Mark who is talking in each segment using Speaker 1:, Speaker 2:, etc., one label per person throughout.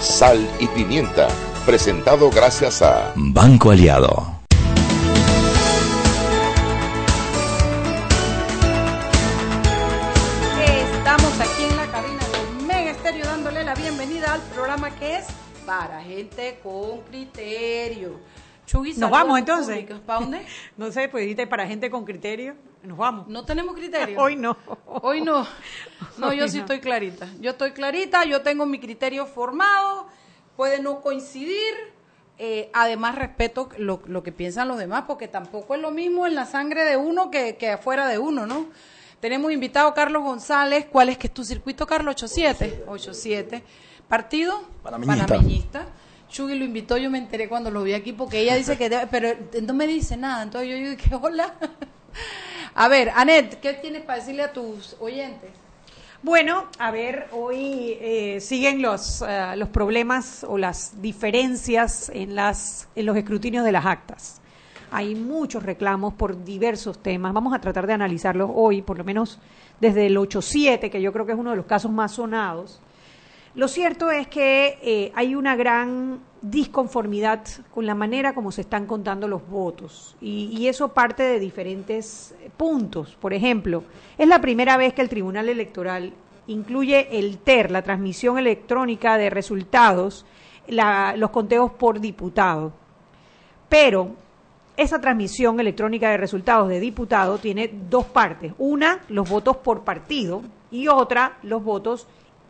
Speaker 1: Sal y pimienta, presentado gracias a
Speaker 2: Banco Aliado.
Speaker 3: Estamos aquí en la cabina de Mega Estéreo dándole la bienvenida al programa que es para gente con criterio. Chugui,
Speaker 4: Nos vamos entonces.
Speaker 3: ¿Para dónde?
Speaker 4: No sé, pues dijiste para gente con criterio. Nos vamos.
Speaker 3: No tenemos criterio.
Speaker 4: Hoy no.
Speaker 3: Hoy no. No, yo sí estoy clarita. Yo estoy clarita, yo tengo mi criterio formado, puede no coincidir. eh, además, respeto lo, lo que piensan los demás, porque tampoco es lo mismo en la sangre de uno que, que afuera de uno, ¿no? Tenemos invitado a Carlos González. ¿Cuál es que es tu circuito, Carlos? 87. 87. ¿Partido?
Speaker 5: Panameñista.
Speaker 3: Panameñista. Chugui lo invitó, yo me enteré cuando lo vi aquí, porque ella dice que pero no me dice nada. Entonces yo dije, hola. A ver, Anet, ¿qué tienes para decirle a tus oyentes?
Speaker 4: Bueno, a ver, hoy eh, siguen los, eh, los problemas o las diferencias en, las, en los escrutinios de las actas. Hay muchos reclamos por diversos temas. Vamos a tratar de analizarlos hoy, por lo menos desde el 8-7, que yo creo que es uno de los casos más sonados. Lo cierto es que eh, hay una gran disconformidad con la manera como se están contando los votos y, y eso parte de diferentes puntos. Por ejemplo, es la primera vez que el Tribunal Electoral incluye el TER, la transmisión electrónica de resultados, la- los conteos por diputado. Pero esa transmisión electrónica de resultados de diputado tiene dos partes. Una, los votos por partido y otra, los votos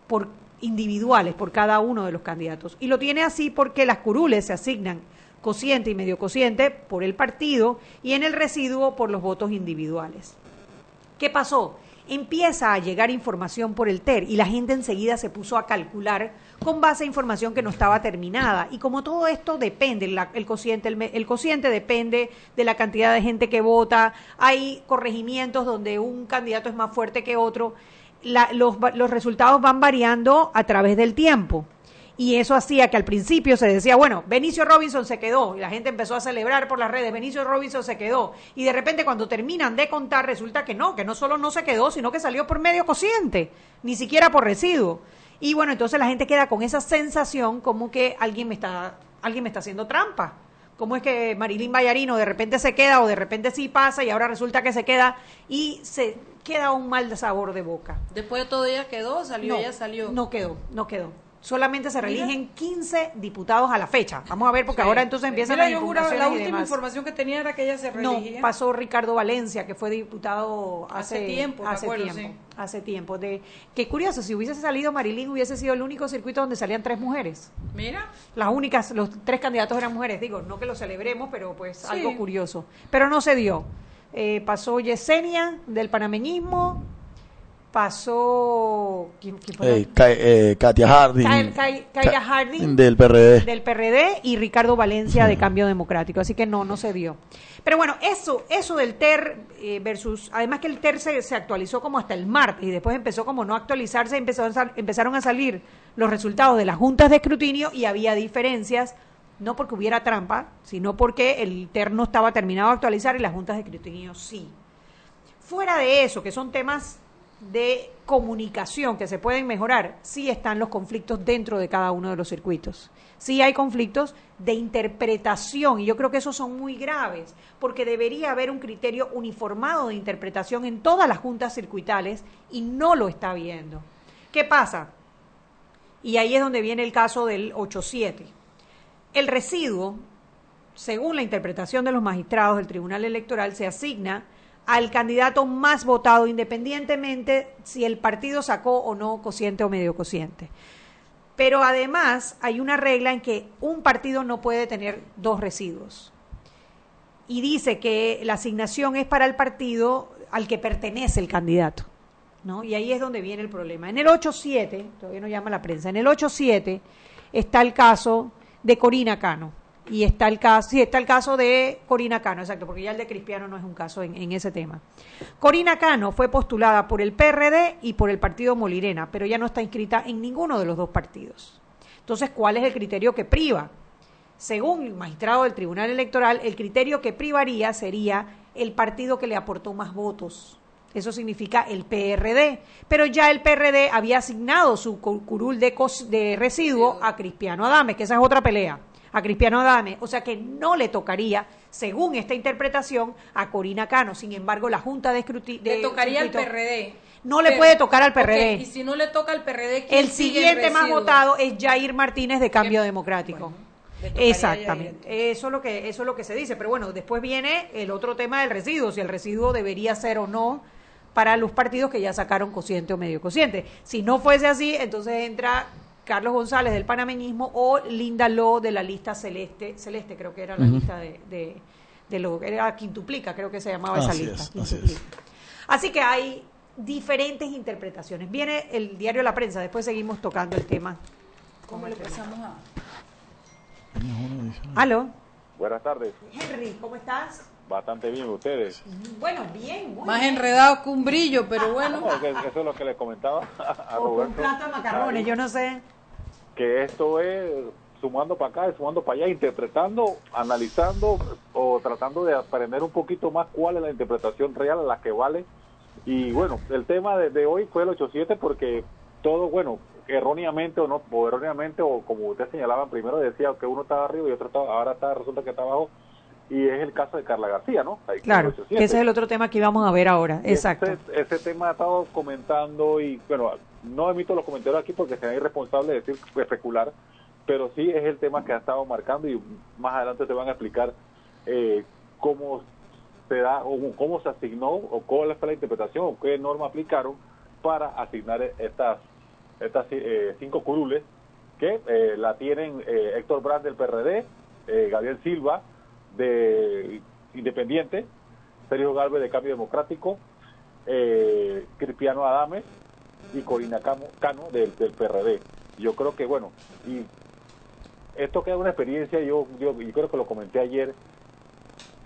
Speaker 4: por individuales, por cada uno de los candidatos. Y lo tiene así porque las curules se asignan cociente y medio cociente por el partido y en el residuo por los votos individuales. ¿Qué pasó? Empieza a llegar información por el TER y la gente enseguida se puso a calcular con base a información que no estaba terminada. Y como todo esto depende, la- el, cociente, el, el cociente depende de la cantidad de gente que vota, hay corregimientos donde un candidato es más fuerte que otro, la- los, los resultados van variando a través del tiempo. Y eso hacía que al principio se decía, bueno, Benicio Robinson se quedó, y la gente empezó a celebrar por las redes, Benicio Robinson se quedó. Y de repente cuando terminan de contar resulta que no, que no solo no se quedó, sino que salió por medio cociente, ni siquiera por residuo. Y bueno, entonces la gente queda con esa sensación como que alguien me está, alguien me está haciendo trampa. ¿Cómo es que Marilyn Bayarino de repente se queda o de repente sí pasa y ahora resulta que se queda y se queda un mal sabor de boca?
Speaker 3: Después de todo ella quedó, salió,
Speaker 4: no,
Speaker 3: ella salió.
Speaker 4: No quedó, no quedó. Solamente se reeligen 15 diputados a la fecha. Vamos a ver, porque
Speaker 3: Sí,
Speaker 4: ahora entonces empiezan las impugnaciones
Speaker 3: La
Speaker 4: y
Speaker 3: última
Speaker 4: demás.
Speaker 3: información que tenía era que ella se
Speaker 4: No,
Speaker 3: reelegía.
Speaker 4: pasó Ricardo Valencia, que fue diputado hace,
Speaker 3: Hace tiempo,
Speaker 4: hace
Speaker 3: acuerdo,
Speaker 4: tiempo,
Speaker 3: sí.
Speaker 4: hace tiempo. De, qué curioso, si hubiese salido Marilyn, hubiese sido el único circuito donde salían tres mujeres.
Speaker 3: Mira,
Speaker 4: Las únicas, los tres candidatos eran mujeres. Digo, no que lo celebremos, pero pues
Speaker 3: Sí.
Speaker 4: algo curioso. Pero no se dio. Eh, pasó Yesenia, del panameñismo. Pasó... ¿quién, quién
Speaker 5: Eh, Ka- eh, Katia Harding. Ka-
Speaker 4: Harding.
Speaker 5: Del PRD.
Speaker 4: del PRD y Ricardo Valencia de Cambio Democrático. Así que no, no se dio. Pero bueno, eso, eso del TER eh, versus, además que el TER se, se actualizó como hasta el martes y después empezó como no actualizarse, empezaron a, sal- empezaron a salir los resultados de las juntas de escrutinio y había diferencias, no porque hubiera trampa, sino porque el TER no estaba terminado de actualizar y las juntas de escrutinio sí. Fuera de eso, que son temas de comunicación que se pueden mejorar, sí están los conflictos dentro de cada uno de los circuitos. Sí hay conflictos de interpretación y yo creo que esos son muy graves, porque debería haber un criterio uniformado de interpretación en todas las juntas circuitales y no lo está viendo. ¿Qué pasa? Y ahí es donde viene el caso del 8-7. El residuo, según la interpretación de los magistrados del Tribunal Electoral, se asigna al candidato más votado independientemente si el partido sacó o no cociente o medio cociente. Pero además hay una regla en que un partido no puede tener dos residuos. Y dice que la asignación es para el partido al que pertenece el candidato. ¿no? Y ahí es donde viene el problema. En el 8-7, todavía no llama la prensa, en el 8-7 está el caso de Corina Cano. Y está el caso, sí, está el caso de Corina Cano, exacto, porque ya el de Cristiano no es un caso en, en ese tema. Corina Cano fue postulada por el PRD y por el partido Molirena, pero ya no está inscrita en ninguno de los dos partidos. Entonces, ¿cuál es el criterio que priva? Según el magistrado del Tribunal Electoral, el criterio que privaría sería el partido que le aportó más votos. Eso significa el PRD. Pero ya el PRD había asignado su curul de, de residuo a Cristiano Adame, que esa es otra pelea a Cristiano Adame, o sea que no le tocaría, según esta interpretación, a Corina Cano. Sin embargo, la Junta de Escrutinio...
Speaker 3: Le tocaría al PRD.
Speaker 4: No le puede tocar al PRD.
Speaker 3: y si no le toca al PRD,
Speaker 4: el siguiente más votado es Jair Martínez de Cambio Democrático. Exactamente. Eso es lo que eso es lo que se dice, pero bueno, después viene el otro tema del residuo, si el residuo debería ser o no para los partidos que ya sacaron cociente o medio cociente. Si no fuese así, entonces entra Carlos González del panameñismo o Linda Lo de la lista celeste, celeste creo que era la lista de, de, lo era quintuplica, creo que se llamaba esa lista. así, que hay diferentes interpretaciones. Viene el diario La Prensa, después seguimos tocando el tema.
Speaker 3: ¿Cómo le pasamos a...?
Speaker 4: ¿Aló?
Speaker 5: Buenas tardes.
Speaker 4: Henry, ¿cómo estás?
Speaker 5: Bastante bien, ¿ustedes?
Speaker 4: Bueno, bien.
Speaker 3: Más enredado que un brillo, pero bueno.
Speaker 5: eso es lo que le comentaba a
Speaker 4: Roberto. un plato de macarrones, yo no sé
Speaker 5: que esto es sumando para acá, sumando para allá, interpretando, analizando o tratando de aprender un poquito más cuál es la interpretación real a la que vale. Y bueno, el tema de, hoy fue el 8-7 porque todo, bueno, erróneamente o no, o erróneamente, o como usted señalaba primero decía que uno estaba arriba y otro estaba, ahora está, resulta que está abajo, y es el caso de Carla García, ¿no?
Speaker 4: claro, ese es el otro tema que íbamos a ver ahora, exacto.
Speaker 5: Ese, ese tema ha estado comentando y, bueno, no emito los comentarios aquí porque sería irresponsable decir especular, pero sí es el tema que ha estado marcando y más adelante te van a explicar eh, cómo se da o cómo se asignó o cuál fue la interpretación o qué norma aplicaron para asignar estas estas eh, cinco curules que eh, la tienen Héctor Brand del PRD, Gabriel Silva de Independiente, Sergio Galvez de Cambio Democrático, Cristiano Adame y Corina Cano, del, PRD. Yo creo que, bueno, y esto queda una experiencia, yo, yo, creo que lo comenté ayer,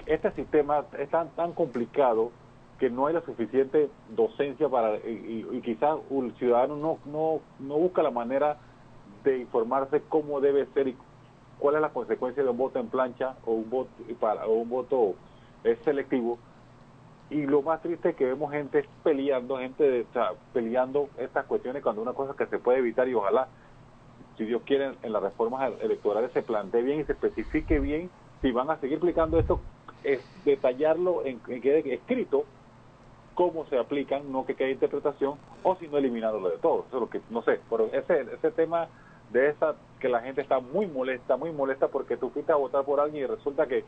Speaker 5: este sistema es tan, tan complicado que no hay la suficiente docencia para, y, quizás un ciudadano no, no, no busca la manera de informarse cómo debe ser y cuál es la consecuencia de un voto en plancha o un voto para o un voto selectivo y lo más triste es que vemos gente peleando, gente peleando estas cuestiones cuando una cosa que se puede evitar y ojalá, si Dios quiere, en las reformas electorales se plantee bien y se especifique bien si van a seguir aplicando esto, es detallarlo en, que quede escrito cómo se aplican, no que quede interpretación, o si no eliminarlo de todo. Eso es lo que, no sé, pero ese, ese tema de esa, que la gente está muy molesta, muy molesta porque tú fuiste a votar por alguien y resulta que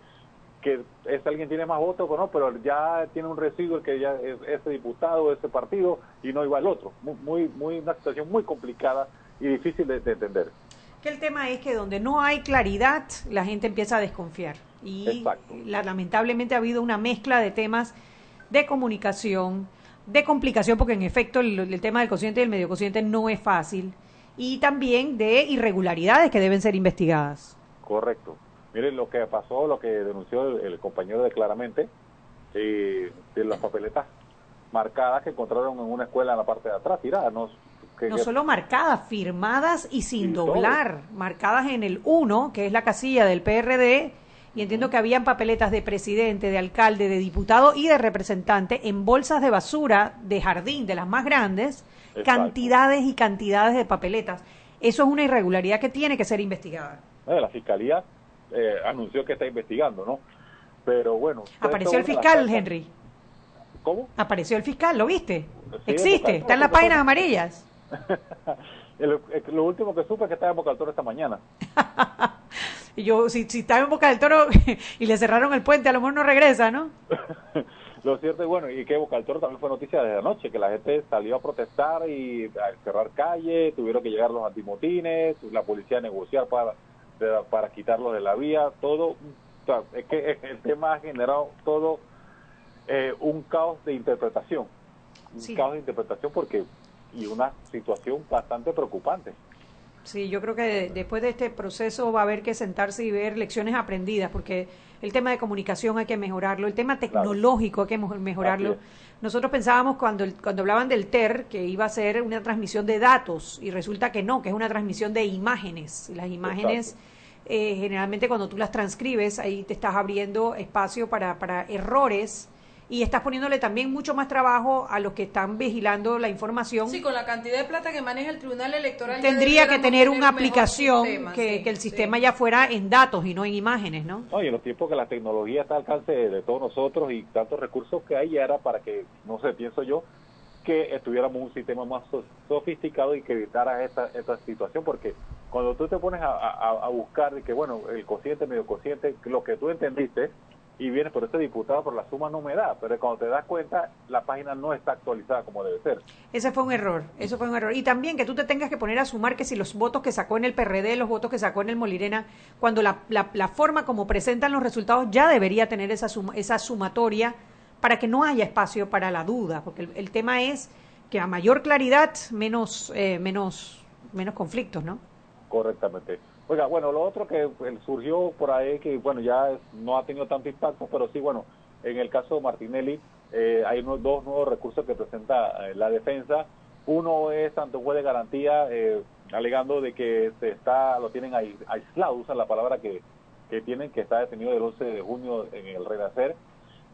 Speaker 5: que ese alguien tiene más votos no, pero ya tiene un residuo que ya es ese diputado, ese partido, y no iba el otro. Muy, muy, una situación muy complicada y difícil de, entender.
Speaker 4: Que el tema es que donde no hay claridad, la gente empieza a desconfiar. Y lamentablemente ha habido una mezcla de temas de comunicación, de complicación, porque en efecto el, el tema del cociente y el medio cociente no es fácil, y también de irregularidades que deben ser investigadas.
Speaker 5: Correcto. Miren lo que pasó, lo que denunció el, compañero de Claramente, eh, de las papeletas marcadas que encontraron en una escuela en la parte de atrás, tiradas. No,
Speaker 4: no solo marcadas, firmadas y sin doblar, marcadas en el 1, que es la casilla del PRD, y entiendo que habían papeletas de presidente, de alcalde, de diputado y de representante en bolsas de basura de jardín, de las más grandes, cantidades y cantidades de papeletas. Eso es una irregularidad que tiene que ser investigada.
Speaker 5: La Fiscalía eh, anunció que está investigando, ¿no? Pero bueno.
Speaker 4: Apareció el fiscal, Henry.
Speaker 5: ¿Cómo?
Speaker 4: Apareció el fiscal, ¿lo viste? Existe, está en las páginas amarillas.
Speaker 5: lo último que supe es que estaba en Boca del Toro esta mañana.
Speaker 4: y yo, si, si estaba en Boca del Toro y le cerraron el puente, a lo mejor no regresa, ¿no?
Speaker 5: Lo cierto es bueno, y que Boca del Toro también fue noticia desde anoche, que la gente salió a protestar y a cerrar calle, tuvieron que llegar los antimotines, la policía a negociar para para quitarlo de la vía, todo, es que el tema ha generado todo eh, un caos de interpretación, un caos de interpretación porque y una situación bastante preocupante.
Speaker 4: Sí, yo creo que después de este proceso va a haber que sentarse y ver lecciones aprendidas, porque el tema de comunicación hay que mejorarlo, el tema tecnológico hay que mejorarlo. Nosotros pensábamos cuando, cuando hablaban del TER que iba a ser una transmisión de datos y resulta que no, que es una transmisión de imágenes. Las imágenes, eh, generalmente cuando tú las transcribes, ahí te estás abriendo espacio para, para errores y estás poniéndole también mucho más trabajo a los que están vigilando la información.
Speaker 3: Sí, con la cantidad de plata que maneja el Tribunal Electoral.
Speaker 4: Tendría que tener una aplicación que, el sistema ya fuera en datos y no en imágenes, ¿no?
Speaker 5: No, y en los tiempos que la tecnología está al alcance de, todos nosotros y tantos recursos que hay, ya era para que, no sé, pienso yo, que estuviéramos un sistema más sofisticado y que evitara esta, esta situación, porque cuando tú te pones a, a, a buscar que, bueno, el cociente, medio cociente, lo que tú entendiste, y vienes por este diputado, por la suma no me da. Pero cuando te das cuenta, la página no está actualizada como debe ser.
Speaker 4: Ese fue un error, eso fue un error. Y también que tú te tengas que poner a sumar que si los votos que sacó en el PRD, los votos que sacó en el Molirena, cuando la, la, forma como presentan los resultados ya debería tener esa, esa sumatoria para que no haya espacio para la duda, porque el, tema es que a mayor claridad, menos, eh, menos, menos conflictos, ¿no?
Speaker 5: Correctamente. Oiga, bueno, lo otro que pues, surgió por ahí, que bueno, ya no ha tenido tanto impacto, pero sí, bueno, en el caso de Martinelli eh, hay unos, dos nuevos recursos que presenta eh, la defensa. Uno es ante juez de garantía, eh, alegando de que se está, lo tienen aislado, usan la palabra que, que tienen, que está detenido el 11 de junio en el Renacer.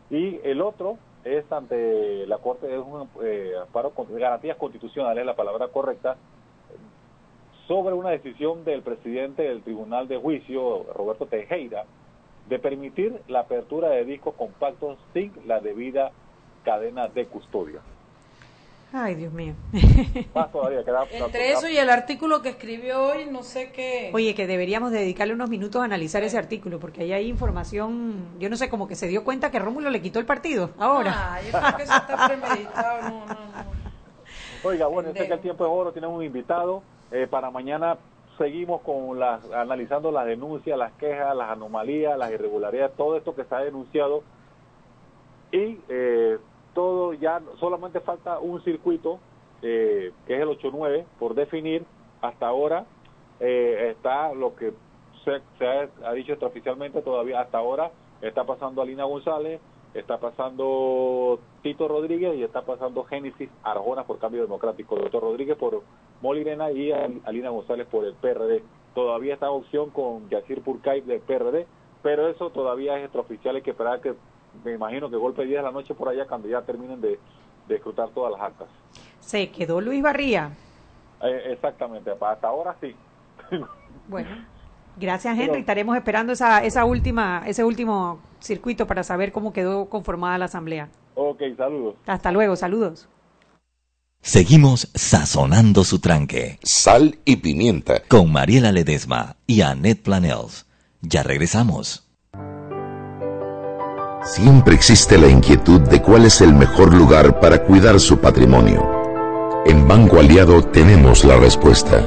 Speaker 5: Y el otro es ante la Corte, de un amparo de garantías constitucionales, la palabra correcta, sobre una decisión del presidente del Tribunal de Juicio, Roberto Tejera, de permitir la apertura de discos compactos sin la debida cadena de custodia.
Speaker 4: Ay, Dios mío.
Speaker 3: Entre eso y el artículo que escribió hoy, no sé qué.
Speaker 4: Oye, que deberíamos dedicarle unos minutos a analizar ese artículo, porque ahí hay información. Yo no sé, como que se dio cuenta que Rómulo le quitó el partido ahora.
Speaker 3: Ah, yo creo que eso está premeditado. No, no, no.
Speaker 5: Oiga, bueno, sé que el tiempo es oro, tenemos un invitado. Eh, para mañana seguimos con las, analizando las denuncias, las quejas, las anomalías, las irregularidades, todo esto que está denunciado. Y eh, todo ya, solamente falta un circuito, eh, que es el 8-9, por definir. Hasta ahora está lo que se, se ha, ha, dicho extraoficialmente todavía, hasta ahora está pasando Alina González, está pasando Tito Rodríguez y está pasando Génesis Arjona por cambio democrático. Doctor Rodríguez por Molirena y Alina González por el PRD. Todavía está opción con Yacir Purkay del PRD, pero eso todavía es extraoficial. Hay que esperar que, me imagino que golpe 10 de la noche por allá cuando ya terminen de, de escrutar todas las actas.
Speaker 4: Se quedó Luis Barría.
Speaker 5: Eh, exactamente, hasta ahora sí.
Speaker 4: bueno. Gracias, Henry. Estaremos esperando esa, esa última, ese último circuito para saber cómo quedó conformada la asamblea.
Speaker 5: Ok, saludos.
Speaker 4: Hasta luego, saludos.
Speaker 2: Seguimos sazonando su tranque.
Speaker 1: Sal y pimienta.
Speaker 2: Con Mariela Ledesma y Annette Planels. Ya regresamos.
Speaker 1: Siempre existe la inquietud de cuál es el mejor lugar para cuidar su patrimonio. En Banco Aliado tenemos la respuesta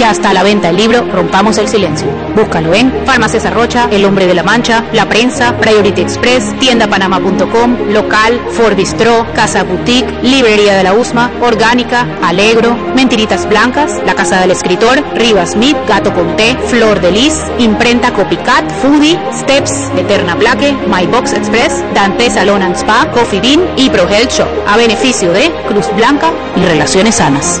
Speaker 6: Ya está a la venta el libro Rompamos el Silencio. Búscalo en Farmacias Arrocha, El Hombre de la Mancha, La Prensa, Priority Express, tiendapanama.com, Local, Ford Bistro, Casa Boutique, Librería de la USMA, Orgánica, Alegro, Mentiritas Blancas, La Casa del Escritor, Rivas Smith, Gato Conté, Flor de Lis, Imprenta Copycat, Foodie, Steps, Eterna Plaque, My Box Express, Dante Salon and Spa, Coffee Bean y Pro Health Shop, a beneficio de Cruz Blanca y Relaciones Sanas.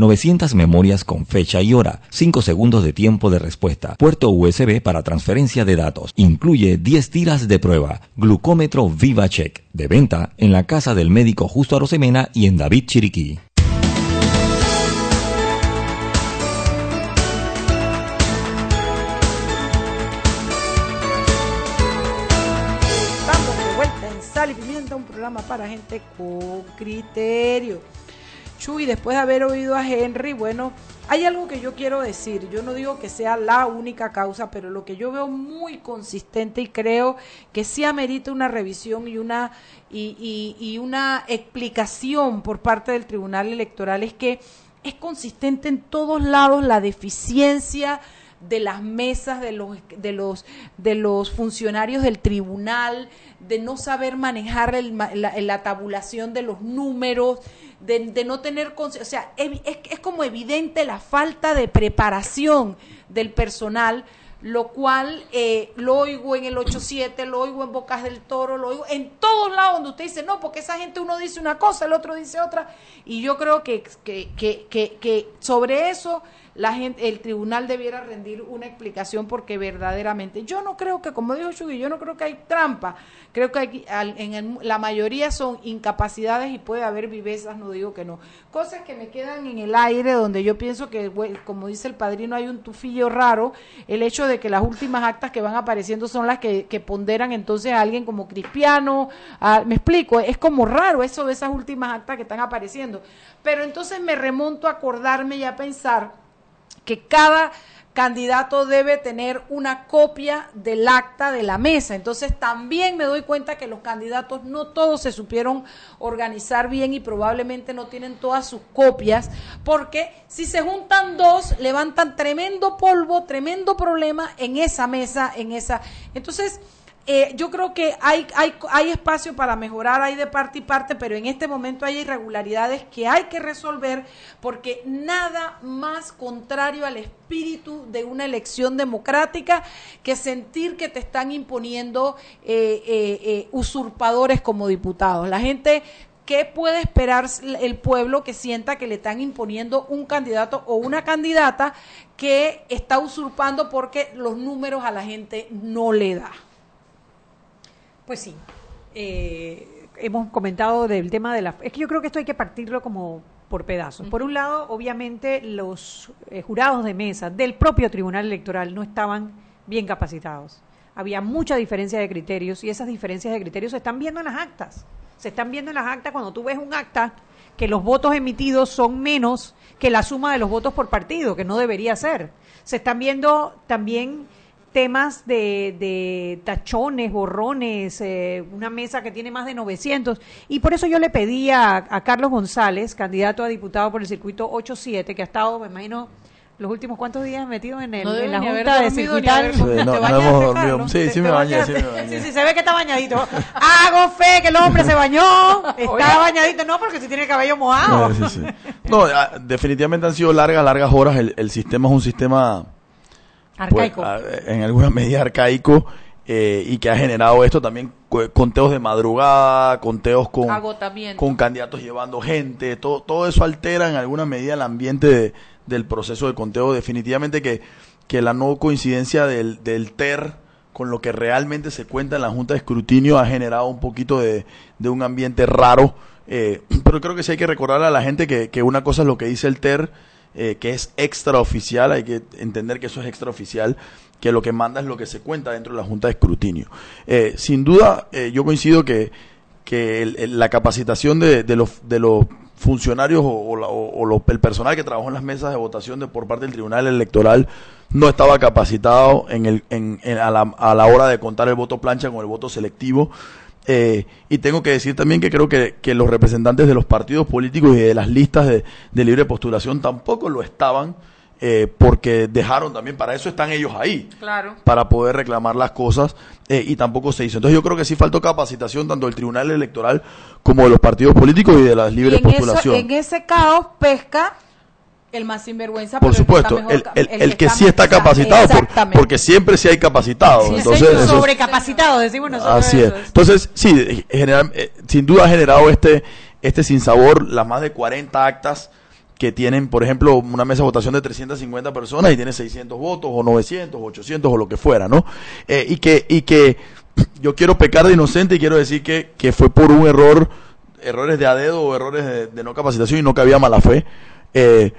Speaker 2: 900 memorias con fecha y hora, 5 segundos de tiempo de respuesta, puerto USB para transferencia de datos, incluye 10 tiras de prueba, glucómetro VivaCheck, de venta en la casa del médico Justo Arosemena y en David Chiriquí.
Speaker 3: Estamos de vuelta en Sal y Pimienta, un programa para gente con criterio. Chuy, después de haber oído a Henry, bueno, hay algo que yo quiero decir. Yo no digo que sea la única causa, pero lo que yo veo muy consistente y creo que sí amerita una revisión y una, y, y- y una explicación por parte del Tribunal Electoral es que es consistente en todos lados la deficiencia de las mesas de los de los de los funcionarios del tribunal de no saber manejar el la tabulación de los números de, de no tener consci- o sea es, es como evidente la falta de preparación del personal lo cual eh, lo oigo en el 87, lo oigo en Bocas del Toro, lo oigo en todos lados donde usted dice, no, porque esa gente uno dice una cosa, el otro dice otra, y yo creo que, que, que, que sobre eso la gente, el tribunal debiera rendir una explicación porque verdaderamente, yo no creo que, como dijo Chugui, yo no creo que hay trampa, creo que hay, en el- la mayoría son incapacidades y puede haber vivezas, no digo que no. Cosas que me quedan en el aire donde yo pienso que, como dice el padrino, hay un tufillo raro, el hecho de que las últimas actas que van apareciendo son las que, que ponderan entonces a alguien como Cristiano, a- me explico, es como raro eso de esas últimas actas que están apareciendo. Pero entonces me remonto a acordarme y a pensar que cada candidato debe tener una copia del acta de la mesa. Entonces también me doy cuenta que los candidatos no todos se supieron organizar bien y probablemente no tienen todas sus copias, porque si se juntan dos, levantan tremendo polvo, tremendo problema en esa mesa, en esa. Entonces, eh, yo creo que hay, hay, hay espacio para mejorar, hay de parte y parte, pero en este momento hay irregularidades que hay que resolver porque nada más contrario al espíritu de una elección democrática que sentir que te están imponiendo eh, eh, eh, usurpadores como diputados. La gente ¿Qué puede esperar el pueblo que sienta que le están imponiendo un candidato o una candidata que está usurpando porque los números a la gente no le da?
Speaker 4: Pues sí. Eh, hemos comentado del tema de la... Es que yo creo que esto hay que partirlo como por pedazos. Por un lado, obviamente, los eh, jurados de mesa del propio Tribunal Electoral no estaban bien capacitados. Había mucha diferencia de criterios y esas diferencias de criterios se están viendo en las actas. Se están viendo en las actas, cuando tú ves un acta, que los votos emitidos son menos que la suma de los votos por partido, que no debería ser. Se están viendo también temas de, de tachones, borrones, eh, una mesa que tiene más de 900. Y por eso yo le pedí a, a Carlos González, candidato a diputado por el circuito 87, que ha estado, me imagino, los últimos cuantos días metido en, el,
Speaker 3: No
Speaker 4: en la junta de circuital.
Speaker 3: Sí,
Speaker 7: no-
Speaker 4: ¿Te
Speaker 7: no hemos dormido. Sí,
Speaker 4: ¿Te-
Speaker 7: sí me bañé, sí me bañé.
Speaker 4: Sí, sí, se ve que está bañadito. Hago fe que el hombre se bañó. Está bañadito, no, porque si tiene el cabello mojado.
Speaker 7: Sí, sí, sí. No, ah, definitivamente han sido largas, largas horas. El, el sistema es un sistema
Speaker 4: Arcaico.
Speaker 7: ah, en alguna medida arcaico eh, y que ha generado esto también conteos de madrugada, conteos con, con candidatos llevando gente, todo, todo eso altera en alguna medida el ambiente de- del proceso de conteo. Definitivamente que, que la no coincidencia del, del TER con lo que realmente se cuenta en la Junta de Escrutinio ha generado un poquito de, de un ambiente raro. eh, pero creo que sí hay que recordar a la gente que, que una cosa es lo que dice el TER, eh, que es extraoficial, hay que entender que eso es extraoficial, que lo que manda es lo que se cuenta dentro de la Junta de Escrutinio. Eh, sin duda, eh, yo coincido que, que la capacitación de, de los, de los funcionarios o, o la- o- o el personal que trabajó en las mesas de votación de, por parte del Tribunal Electoral no estaba capacitado en el, en- en- a, la, a la hora de contar el voto plancha con el voto selectivo. Eh, y tengo que decir también que creo que, que los representantes de los partidos políticos y de las listas de, de libre postulación tampoco lo estaban, eh, porque dejaron también, para eso están ellos ahí
Speaker 3: Claro.
Speaker 7: para poder reclamar las cosas eh, y tampoco se hizo. Entonces yo creo que sí faltó capacitación tanto del Tribunal Electoral como de los partidos políticos y de las
Speaker 3: Y
Speaker 7: libres
Speaker 3: eso-
Speaker 7: postulación.
Speaker 3: en ese caos pesca el más sinvergüenza.
Speaker 7: Por
Speaker 3: pero el
Speaker 7: supuesto,
Speaker 3: mejor
Speaker 7: el, el- el que sí está capacitado, por- porque siempre sí hay capacitados.
Speaker 4: Sí,
Speaker 7: Entonces,
Speaker 4: señor.
Speaker 7: eso es-
Speaker 4: sobrecapacitado, decimos nosotros.
Speaker 7: Así es. Entonces, sí, general- eh, sin duda ha generado este, este sinsabor, las más de 40 actas que tienen, por ejemplo, una mesa de votación de 350 personas y tiene 600 votos, o 900, o 800, o lo que fuera, ¿no? Eh, y que, y que yo quiero pecar de inocente y quiero decir que, que fue por un error, errores de a dedo o errores de, de no capacitación y no que había mala fe. Eh,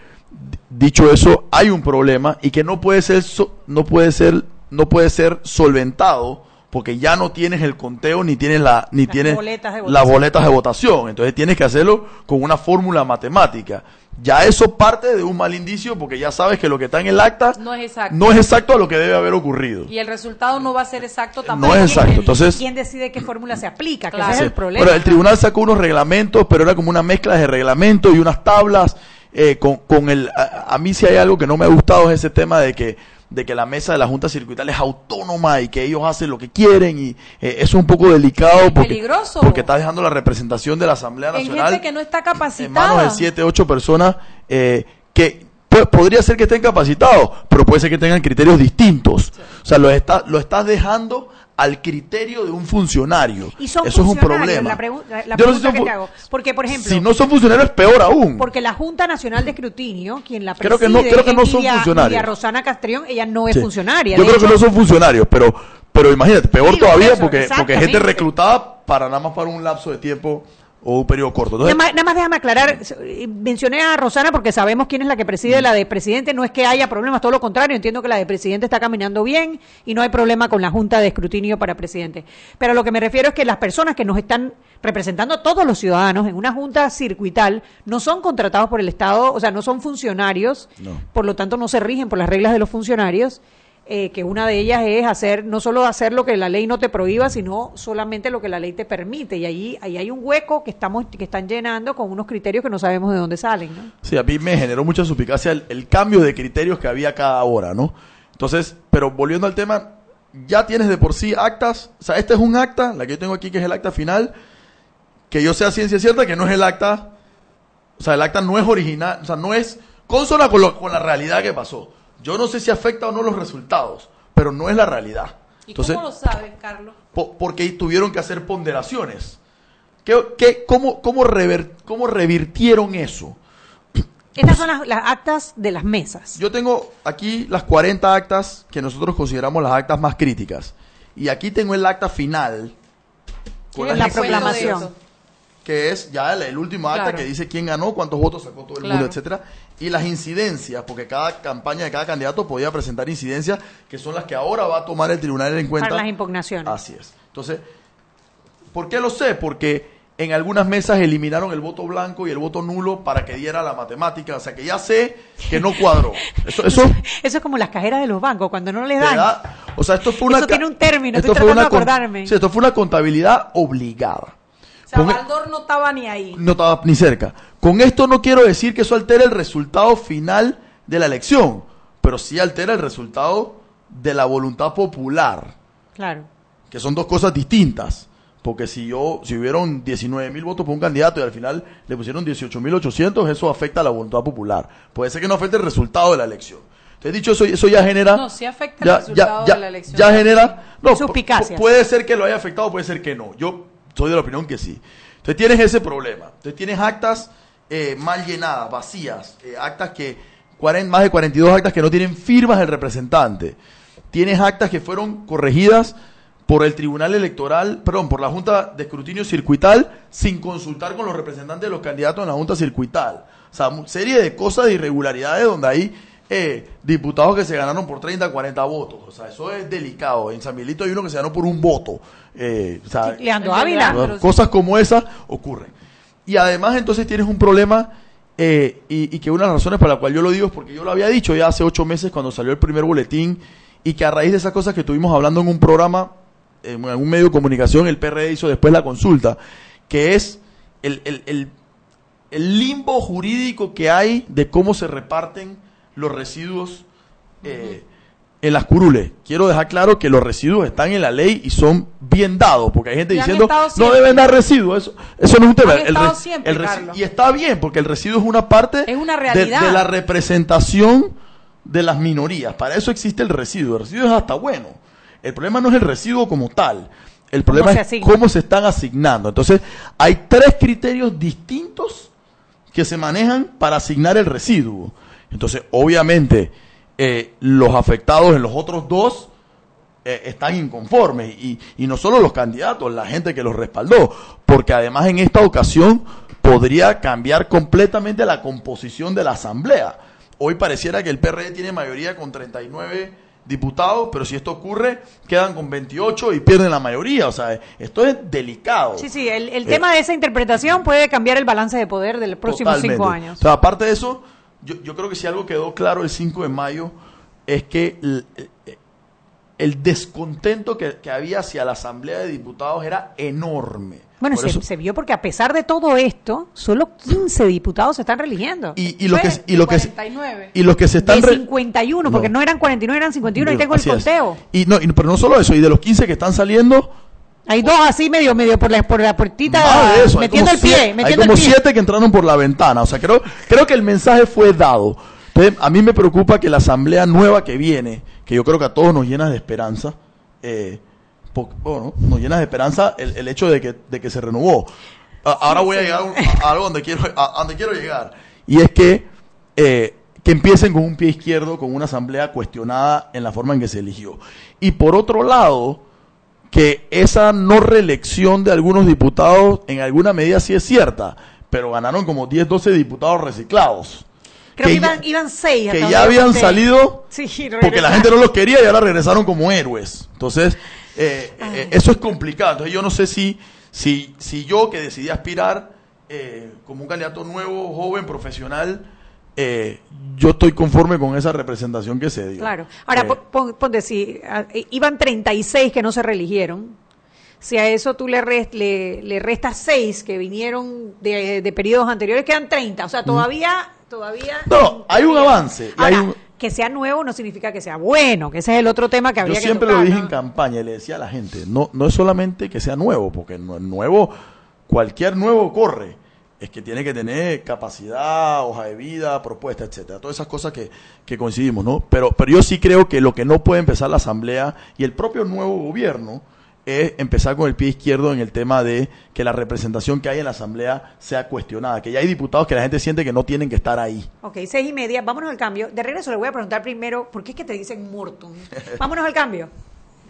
Speaker 7: dicho eso, hay un problema y que no puede ser, no puede ser, no puede ser solventado porque ya no tienes el conteo ni tienes la, ni
Speaker 4: Las
Speaker 7: tienes
Speaker 4: boletas de
Speaker 7: las
Speaker 4: votación.
Speaker 7: boletas de votación. Entonces tienes que hacerlo con una fórmula matemática. Ya eso parte de un mal indicio porque ya sabes que lo que está en el acta
Speaker 3: No es exacto.
Speaker 7: no es exacto a lo que debe haber ocurrido.
Speaker 3: Y el resultado no va a ser exacto tampoco.
Speaker 7: No es exacto. Entonces,
Speaker 4: ¿Quién decide qué fórmula se aplica? Que
Speaker 3: Claro.
Speaker 4: ese es el
Speaker 7: Sí.
Speaker 4: problema.
Speaker 7: Bueno, el tribunal sacó unos reglamentos, pero era como una mezcla de reglamentos y unas tablas. Eh, con, con el, a, a mí si hay algo que no me ha gustado es ese tema de que de que la mesa de la Junta Circuital es autónoma y que ellos hacen lo que quieren y eh, eso es un poco delicado porque,
Speaker 3: peligroso.
Speaker 7: porque está dejando la representación de la Asamblea
Speaker 3: En
Speaker 7: Nacional
Speaker 3: gente que no está
Speaker 7: en manos
Speaker 3: capacitada.
Speaker 7: de siete, ocho personas eh, que pues, podría ser que estén capacitados, pero puede ser que tengan criterios distintos. O sea, lo, está, lo estás dejando al criterio de un funcionario.
Speaker 4: Y son
Speaker 7: Eso es un problema.
Speaker 4: La, pregu- la- la
Speaker 7: Yo no sé
Speaker 4: pregunta
Speaker 7: si
Speaker 4: que
Speaker 7: son
Speaker 4: te
Speaker 7: fu-
Speaker 4: hago. Porque, por ejemplo,
Speaker 7: Si no son funcionarios, es peor aún.
Speaker 4: porque la Junta Nacional de Escrutinio, quien la preside,
Speaker 7: Creo que no- creo que no son
Speaker 4: Lidia-
Speaker 7: funcionarios.
Speaker 4: Lidia Rosana Castrillón, ella no es
Speaker 7: Sí.
Speaker 4: funcionaria.
Speaker 7: Yo creo que no son funcionarios, pero, pero imagínate, peor
Speaker 4: Sí,
Speaker 7: todavía
Speaker 4: eso,
Speaker 7: porque, porque gente reclutada para nada más para un lapso de tiempo o un periodo corto. Entonces,
Speaker 4: Nada más, nada más déjame aclarar, eh, mencioné a Rosana porque sabemos quién es la que preside la de presidente, no es que haya problemas, todo lo contrario, entiendo que la de presidente está caminando bien y no hay problema con la Junta de Escrutinio para presidente. Pero lo que me refiero es que las personas que nos están representando a todos los ciudadanos en una junta circuital no son contratados por el Estado, o sea, no son funcionarios,
Speaker 7: No.
Speaker 4: por lo tanto no se rigen por las reglas de los funcionarios. Eh, que una de ellas es hacer no solo hacer lo que la ley no te prohíba, sino solamente lo que la ley te permite. Y ahí, ahí hay un hueco que estamos que están llenando con unos criterios que no sabemos de dónde salen. ¿no?
Speaker 7: Sí, a mí me generó mucha suspicacia el, cambio de criterios que había cada hora, ¿no? Entonces, pero volviendo al tema, ya tienes de por sí actas, o sea, este es un acta, la que yo tengo aquí que es el acta final, que yo sea ciencia cierta que no es el acta, o sea, el acta no es original, o sea, no es consona con, lo- con la realidad que pasó. Yo no sé si afecta o no los resultados, pero no es la realidad.
Speaker 3: ¿Y
Speaker 7: Entonces,
Speaker 3: cómo lo sabes, Carlos?
Speaker 7: po- porque tuvieron que hacer ponderaciones. ¿Qué, qué- cómo, cómo, rever- ¿Cómo revirtieron eso?
Speaker 4: Estas son las, las actas de las mesas.
Speaker 7: Yo tengo aquí las 40 actas que nosotros consideramos las actas más críticas. Y aquí tengo el acta final. con
Speaker 4: La proclamación.
Speaker 7: Que es ya el, el último acta
Speaker 3: Claro.
Speaker 7: que dice quién ganó, cuántos votos sacó todo el
Speaker 3: Claro.
Speaker 7: mundo, etcétera. Y las incidencias, porque cada campaña de cada candidato podía presentar incidencias, que son las que ahora va a tomar el tribunal en cuenta.
Speaker 4: Para las impugnaciones.
Speaker 7: Así es. Entonces, ¿por qué lo sé? Porque en algunas mesas eliminaron el voto blanco y el voto nulo para que diera la matemática. O sea que ya sé que no cuadró. Eso, eso,
Speaker 4: eso es como las cajeras de los bancos, cuando no les dan.
Speaker 7: o sea, esto fue una.
Speaker 4: Eso tiene un término, esto estoy tratando de acordarme.
Speaker 7: Sí, esto fue una contabilidad obligada.
Speaker 3: Sea, Baldor no estaba ni ahí.
Speaker 7: No estaba ni cerca. Con esto no quiero decir que eso altere el resultado final de la elección, pero sí altera el resultado de la voluntad popular.
Speaker 4: Claro.
Speaker 7: Que son dos cosas distintas. Porque si yo, si hubieron 19 mil votos por un candidato y al final le pusieron 18 mil 800, eso afecta a la voluntad popular. Puede ser que no afecte el resultado de la elección. Entonces, dicho eso, eso ya genera.
Speaker 3: No, sí afecta el resultado
Speaker 7: de
Speaker 3: la elección.
Speaker 7: Ya genera. No, puede ser que lo haya afectado, puede ser que no. Yo soy de la opinión que sí. Entonces, tienes ese problema. Entonces, tienes actas eh, mal llenadas, vacías, eh, actas que. más de 42 actas que no tienen firmas del representante. Tienes actas que fueron corregidas por el Tribunal Electoral, perdón, por la Junta de Escrutinio Circuital, sin consultar con los representantes de los candidatos en la Junta Circuital. O sea, serie de cosas de irregularidades donde hay eh, diputados que se ganaron por 30, 40 votos. O sea, eso es delicado. En San Milito hay uno que se ganó por un voto. Eh, o sea,
Speaker 4: Ávila.
Speaker 7: Cosas como esas ocurren. Y además entonces tienes un problema eh, y, y, que una de las razones por la cual yo lo digo es porque yo lo había dicho ya hace ocho meses cuando salió el primer boletín y que a raíz de esas cosas que estuvimos hablando en un programa en algún medio de comunicación, el PRD hizo después la consulta, que es el, el, el, limbo jurídico que hay de cómo se reparten los residuos eh, en las curules. Quiero dejar claro que los residuos están en la ley y son bien dados, porque hay gente diciendo no deben dar residuos. Eso, eso no es un tema. y está bien, porque el residuo es una parte de, de la representación de las minorías. Para eso existe el residuo. El residuo es hasta bueno. El problema no es el residuo como tal. El problema es cómo se están asignando. Entonces, hay tres criterios distintos que se manejan para asignar el residuo. Entonces, obviamente, eh, los afectados en los otros dos eh, están inconformes. Y, y no solo los candidatos, la gente que los respaldó. Porque además en esta ocasión podría cambiar completamente la composición de la asamblea. Hoy pareciera que el PRD tiene mayoría con 39 diputados, pero si esto ocurre, quedan con 28 y pierden la mayoría. O sea, esto es delicado.
Speaker 4: Sí, sí, el, el tema de esa interpretación puede cambiar el balance de poder de los próximos cinco años.
Speaker 7: O sea, aparte de eso, yo, yo creo que si algo quedó claro el 5 de mayo es que el, descontento que, que había hacia la Asamblea de Diputados era enorme.
Speaker 4: Bueno, se, vio porque a pesar de todo esto, solo 15 diputados se están religiendo.
Speaker 7: Y, y lo que y lo que y los que se están
Speaker 4: de 51, porque no eran 49, eran 51, ahí tengo el conteo.
Speaker 7: Y no, pero no solo eso, y de los 15 que están saliendo
Speaker 4: hay dos así medio medio por la por la puertita metiendo el pie,
Speaker 7: hay como siete que entraron por la ventana, o sea, creo creo que el mensaje fue dado. Entonces, a mí me preocupa que la asamblea nueva que viene, que yo creo que a todos nos llena de esperanza, eh, bueno, nos llena de esperanza el, el hecho de que, de que se renovó. ahora voy a llegar a, algo donde quiero, a, donde quiero llegar. Y es que, eh, que empiecen con un pie izquierdo, con una asamblea cuestionada en la forma en que se eligió. Y por otro lado, que esa no reelección de algunos diputados en alguna medida sí es cierta, pero ganaron como 10, 12 diputados reciclados.
Speaker 4: Creo que, iban, iban seis.
Speaker 7: Que ya habían salido porque la gente no los quería y ahora regresaron como héroes. Entonces, eh, eh, eso es complicado. Entonces yo no sé si, si, si yo que decidí aspirar eh, como un candidato nuevo, joven, profesional, yo estoy conforme con esa representación que se dio.
Speaker 4: Claro. Ahora, ponte, si ah, iban 36 que no se religieron, si a eso tú le, le, le restas 6 que vinieron de, de periodos anteriores, quedan 30. O sea, todavía... todavía
Speaker 7: no, hay un avance. hay un
Speaker 4: que sea nuevo no significa que sea bueno, que ese es el otro tema que habría
Speaker 7: Yo siempre lo dije en campaña y le decía a la gente, no, no es solamente que sea nuevo, porque no es nuevo, cualquier nuevo corre, es que tiene que tener capacidad, hoja de vida, propuesta, etcétera, todas esas cosas que, que coincidimos, ¿no? Pero, pero yo sí creo que lo que no puede empezar la asamblea y el propio nuevo gobierno es empezar con el pie izquierdo en el tema de que la representación que hay en la Asamblea sea cuestionada, que ya hay diputados que la gente siente que no tienen que estar ahí.
Speaker 4: Ok, seis y media, vámonos al cambio. De regreso le voy a preguntar primero, ¿por qué es que te dicen Morton? Vámonos al cambio.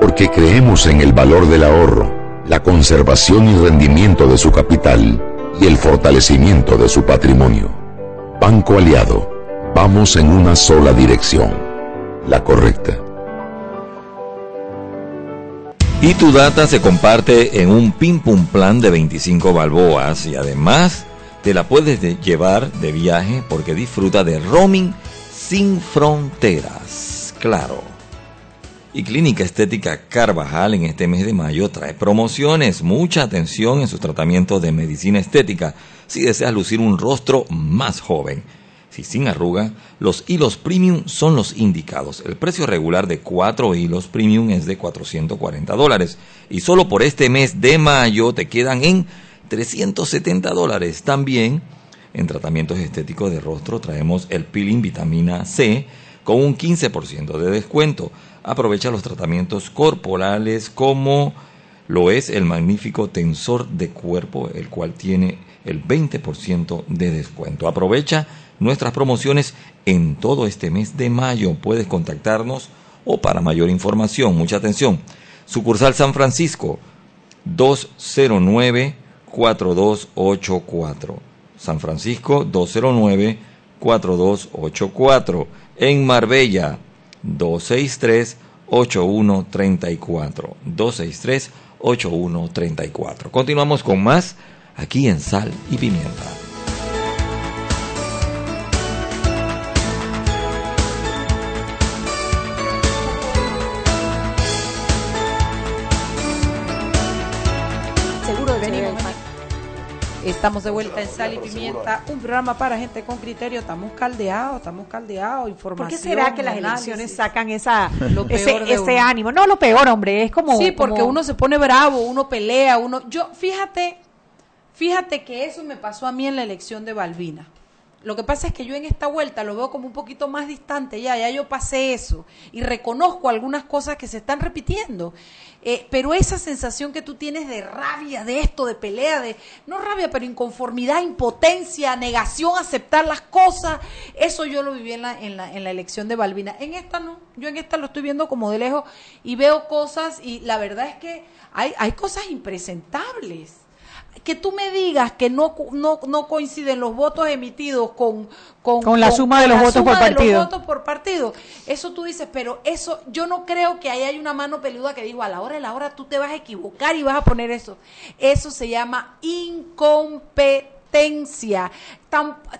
Speaker 1: porque creemos en el valor del ahorro, la conservación y rendimiento de su capital y el fortalecimiento de su patrimonio. Banco Aliado, vamos en una sola dirección, la correcta.
Speaker 2: Y tu data se comparte en un pim pum plan de 25 balboas y además te la puedes llevar de viaje porque disfruta de roaming sin fronteras. Claro. Y Clínica Estética Carvajal en este mes de mayo trae promociones. Mucha atención en sus tratamientos de medicina estética si deseas lucir un rostro más joven. Si sin arruga, los hilos premium son los indicados. El precio regular de cuatro hilos premium es de 440 dólares. Y solo por este mes de mayo te quedan en 370 dólares. También en tratamientos estéticos de rostro traemos el peeling vitamina C con un 15% de descuento aprovecha los tratamientos corporales como lo es el magnífico tensor de cuerpo, el cual tiene el 20% de descuento. Aprovecha nuestras promociones en todo este mes de mayo. Puedes contactarnos o para mayor información, mucha atención. Sucursal San Francisco 209 4284. San Francisco 209 4284. En Marbella 263-8134. 263-8134. Continuamos con más aquí en Sal y Pimienta.
Speaker 3: Estamos de vuelta en Sal y Pimienta, un programa para gente con criterio. Estamos caldeados, estamos caldeados, información.
Speaker 4: ¿Por qué será que las elecciones sacan esa, ese, ánimo? No, lo peor, hombre, es como...
Speaker 3: Sí, porque uno se pone bravo, uno pelea, uno... Yo, fíjate, fíjate que eso me pasó a mí en la elección de Balbina. Lo que pasa es que yo en esta vuelta lo veo como un poquito más distante, ya, ya yo pasé eso y reconozco algunas cosas que se están repitiendo. Eh, pero esa sensación que tú tienes de rabia, de esto, de pelea, de, no rabia, pero inconformidad, impotencia, negación, aceptar las cosas, eso yo lo viví en la, en la, en la elección de Balbina. En esta no, yo en esta lo estoy viendo como de lejos y veo cosas y la verdad es que hay, hay cosas impresentables que tú me digas que no, no, no coinciden los votos emitidos con,
Speaker 4: con, la suma de los votos por partido.
Speaker 3: votos por partido. Eso tú dices, pero eso yo no creo que ahí hay una mano peluda que digo, a la hora de la hora tú te vas a equivocar y vas a poner eso. Eso se llama incompetencia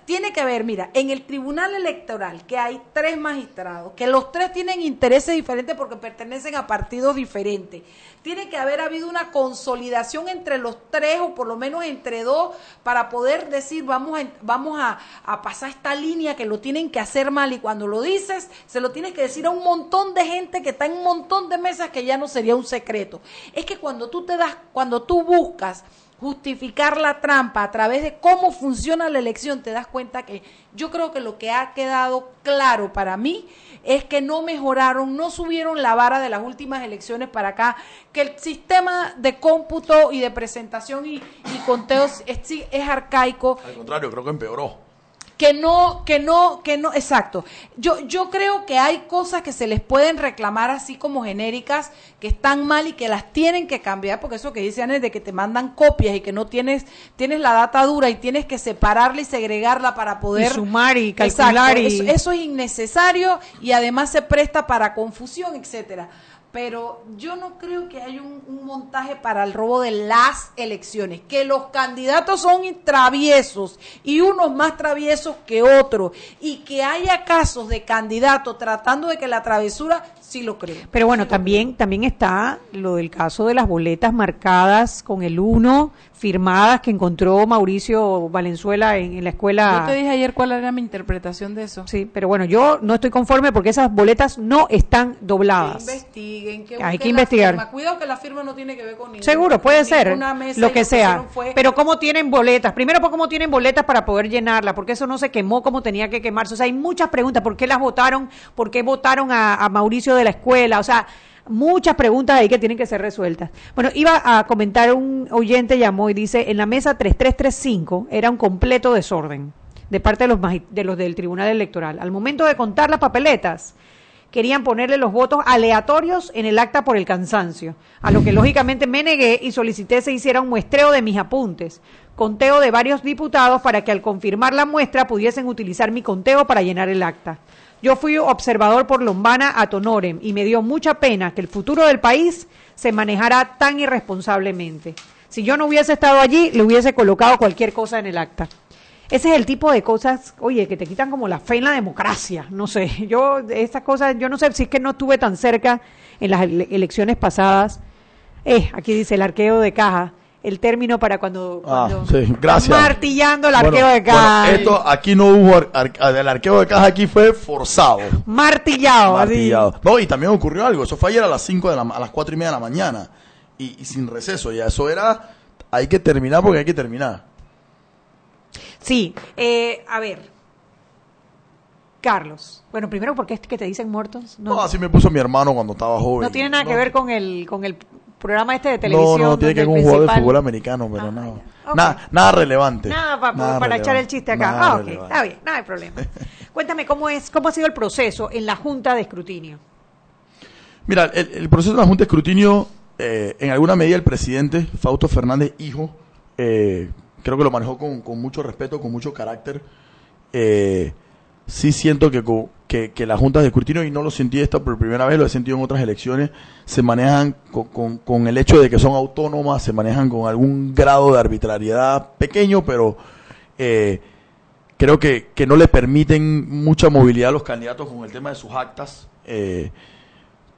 Speaker 3: tiene que ver, mira, en el Tribunal Electoral, que hay tres magistrados, que los tres tienen intereses diferentes porque pertenecen a partidos diferentes, tiene que haber habido una consolidación entre los tres o por lo menos entre dos para poder decir vamos a, vamos a, a pasar esta línea que lo tienen que hacer mal y cuando lo dices se lo tienes que decir a un montón de gente que está en un montón de mesas que ya no sería un secreto. Es que cuando tú te das, cuando tú buscas justificar la trampa a través de cómo funciona la elección, te das cuenta que yo creo que lo que ha quedado claro para mí es que no mejoraron, no subieron la vara de las últimas elecciones para acá, que el sistema de cómputo y de presentación y, conteos es, es arcaico.
Speaker 7: Al contrario, creo que empeoró.
Speaker 3: Que no, que no, que no, exacto. Yo, yo creo que hay cosas que se les pueden reclamar así como genéricas, que están mal y que las tienen que cambiar, porque eso que dicen es de que te mandan copias y que no tienes, tienes la data dura y tienes que separarla y segregarla para poder
Speaker 4: sumar y calcular
Speaker 3: y... Eso, eso es innecesario y además se presta para confusión, etcétera pero yo no creo que haya un, montaje para el robo de las elecciones, que los candidatos son traviesos y unos más traviesos que otros, y que haya casos de candidatos tratando de que la travesura, sí lo creo.
Speaker 4: Pero bueno, también, también está lo del caso de las boletas marcadas con el 1 firmadas que encontró Mauricio Valenzuela en, la escuela.
Speaker 3: Yo te dije ayer cuál era mi interpretación de eso.
Speaker 4: Sí, pero bueno, yo no estoy conforme porque esas boletas no están dobladas.
Speaker 3: Que investiguen, que
Speaker 4: hay que investigar.
Speaker 3: Cuidado que la firma no tiene que ver con ningún,
Speaker 4: Seguro, puede ser, lo que sea. Pero cómo tienen boletas, primero, ¿por cómo tienen boletas para poder llenarla? Porque eso no se quemó como tenía que quemarse. O sea, hay muchas preguntas. ¿Por qué las votaron? ¿Por qué votaron a, a Mauricio de la escuela? O sea, muchas preguntas ahí que tienen que ser resueltas. Bueno, iba a comentar un oyente llamó y dice, en la mesa 3335 era un completo desorden de parte de los, de los del Tribunal Electoral. Al momento de contar las papeletas, querían ponerle los votos aleatorios en el acta por el cansancio, a lo que lógicamente me negué y solicité se hiciera un muestreo de mis apuntes, conteo de varios diputados para que al confirmar la muestra pudiesen utilizar mi conteo para llenar el acta. Yo fui observador por Lombana a Tonorem y me dio mucha pena que el futuro del país se manejara tan irresponsablemente. Si yo no hubiese estado allí, le hubiese colocado cualquier cosa en el acta. Ese es el tipo de cosas, oye, que te quitan como la fe en la democracia. No sé, yo, esas cosas, yo no sé si es que no estuve tan cerca en las elecciones pasadas. Eh, aquí dice el arqueo de caja el término para cuando,
Speaker 7: ah, sí, gracias.
Speaker 4: martillando el arqueo de caja.
Speaker 7: esto aquí no hubo el arqueo de caja aquí fue forzado.
Speaker 4: Martillado.
Speaker 7: Martillado. No, y también ocurrió algo, eso fue ayer a las 5 de la, a las 4 y media de la mañana y, sin receso, ya eso era hay que terminar porque hay que terminar.
Speaker 4: Sí, eh, a ver. Carlos. Bueno, primero porque es que te dicen muertos.
Speaker 7: No, así me puso mi hermano cuando estaba joven.
Speaker 4: No tiene nada que ver con el con el programa este de televisión. No,
Speaker 7: no, tiene que ver con un jugador de fútbol americano, pero no. Nada, nada relevante.
Speaker 4: Nada, para echar el chiste acá. Ah, ok, está bien, nada de problema. Cuéntame cómo es, cómo ha sido el proceso en la Junta de Escrutinio.
Speaker 7: Mira, el, proceso de la Junta de Escrutinio, eh, en alguna medida el presidente, Fausto Fernández, hijo, eh, creo que lo manejó con, con, mucho respeto, con mucho carácter. Eh, sí siento que, que, que las juntas de escrutinio, y no lo sentí esta por primera vez, lo he sentido en otras elecciones, se manejan con, con, el hecho de que son autónomas, se manejan con algún grado de arbitrariedad pequeño, pero eh, creo que, que no le permiten mucha movilidad a los candidatos con el tema de sus actas. Eh,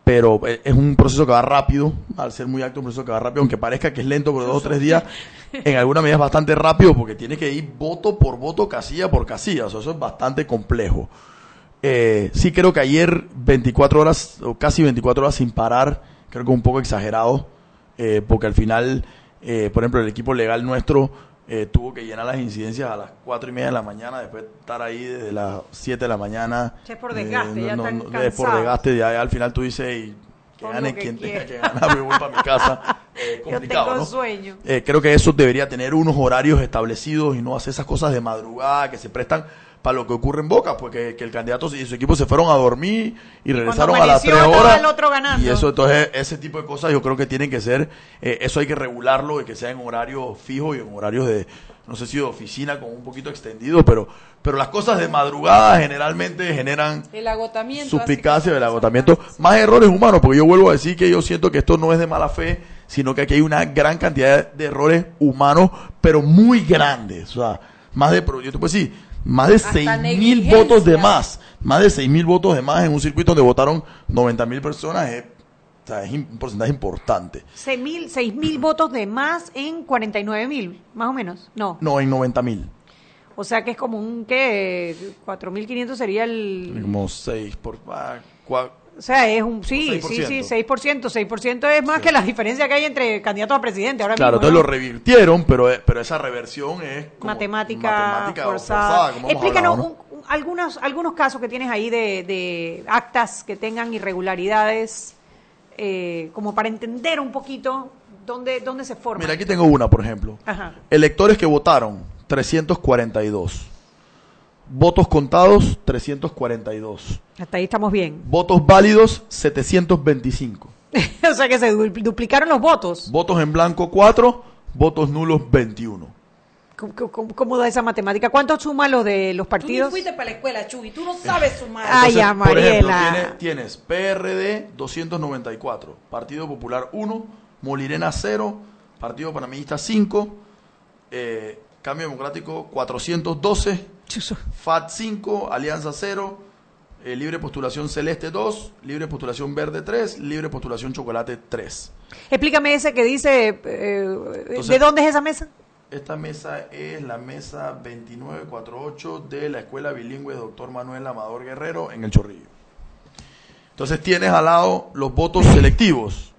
Speaker 7: pero eh, es un proceso que va rápido, al ser muy alto, un proceso que va rápido, aunque parezca que es lento por dos o tres días, en alguna medida es bastante rápido porque tiene que ir voto por voto, casilla por casilla, eso es bastante complejo. Eh, sí creo que ayer 24 horas, o casi 24 horas sin parar, creo que un poco exagerado, eh, porque al final, eh, por ejemplo, el equipo legal nuestro eh, tuvo que llenar las incidencias a las cuatro y media de la mañana, después estar ahí desde las 7 de la mañana.
Speaker 4: Es por desgaste, ya están
Speaker 7: Es por desgaste, ya, al final tú dices, y que gane quien tenga que ganar, me voy para mi casa. complicado,
Speaker 4: Yo sueño.
Speaker 7: creo que eso debería tener unos horarios establecidos y no hacer esas cosas de madrugada que se prestan para lo que ocurre en Boca, porque que el candidato y su equipo se fueron a dormir y regresaron a las tres horas. Y eso, entonces, ese tipo de cosas yo creo que tienen que ser, eh, eso hay que regularlo y que sea en horario fijo y en horarios de, no sé si de oficina con un poquito extendido, pero, pero las cosas de madrugada generalmente generan
Speaker 3: el agotamiento,
Speaker 7: suspicacia del agotamiento, más errores humanos, porque yo vuelvo a decir que yo siento que esto no es de mala fe, sino que aquí hay una gran cantidad de errores humanos, pero muy grandes, o sea, más de, yo te puedo decir, más de seis mil votos de más, más de seis mil votos de más en un circuito donde votaron 90 mil personas, es, un porcentaje importante.
Speaker 4: Seis mil, seis mil votos de más en 49 mil, más o menos, no.
Speaker 7: No, en 90 mil.
Speaker 4: O sea que es como un, ¿qué? 4.500 sería el...
Speaker 7: Como 6 por... Ah,
Speaker 4: o sea, es un, sí, sí, sí, 6%. 6% es más que la diferencia que hay entre candidatos a presidente ahora
Speaker 7: Claro, entonces lo revirtieron, pero, pero esa reversión es
Speaker 4: matemática, forzada. Explícanos algunos, algunos casos que tienes ahí de, actas que tengan irregularidades, eh, como para entender un poquito dónde, dónde se forma.
Speaker 7: Mira, aquí tengo una, por ejemplo. Electores que votaron, 342. Votos contados, 342.
Speaker 4: Hasta ahí estamos bien.
Speaker 7: Votos válidos, 725.
Speaker 4: o sea que se duplicaron los votos.
Speaker 7: Votos en blanco, 4. Votos nulos, 21.
Speaker 4: ¿Cómo, da esa matemática? ¿Cuánto suma lo de los partidos?
Speaker 3: Tú fuiste para la escuela, Chuy, tú no sabes sumar.
Speaker 4: Ay, ya, Mariela. Por
Speaker 7: ejemplo, tienes, PRD 294, Partido Popular 1, Molirena 0, Partido Panameñista 5, eh, Cambio Democrático 412, FAT 5, Alianza 0, eh, Libre Postulación Celeste 2, Libre Postulación Verde 3, Libre Postulación Chocolate 3.
Speaker 4: Explícame ese que dice, eh, ¿de dónde es esa mesa?
Speaker 7: Esta mesa es la mesa 2948 de la Escuela Bilingüe Doctor Manuel Amador Guerrero en El Chorrillo. Entonces tienes al lado los votos selectivos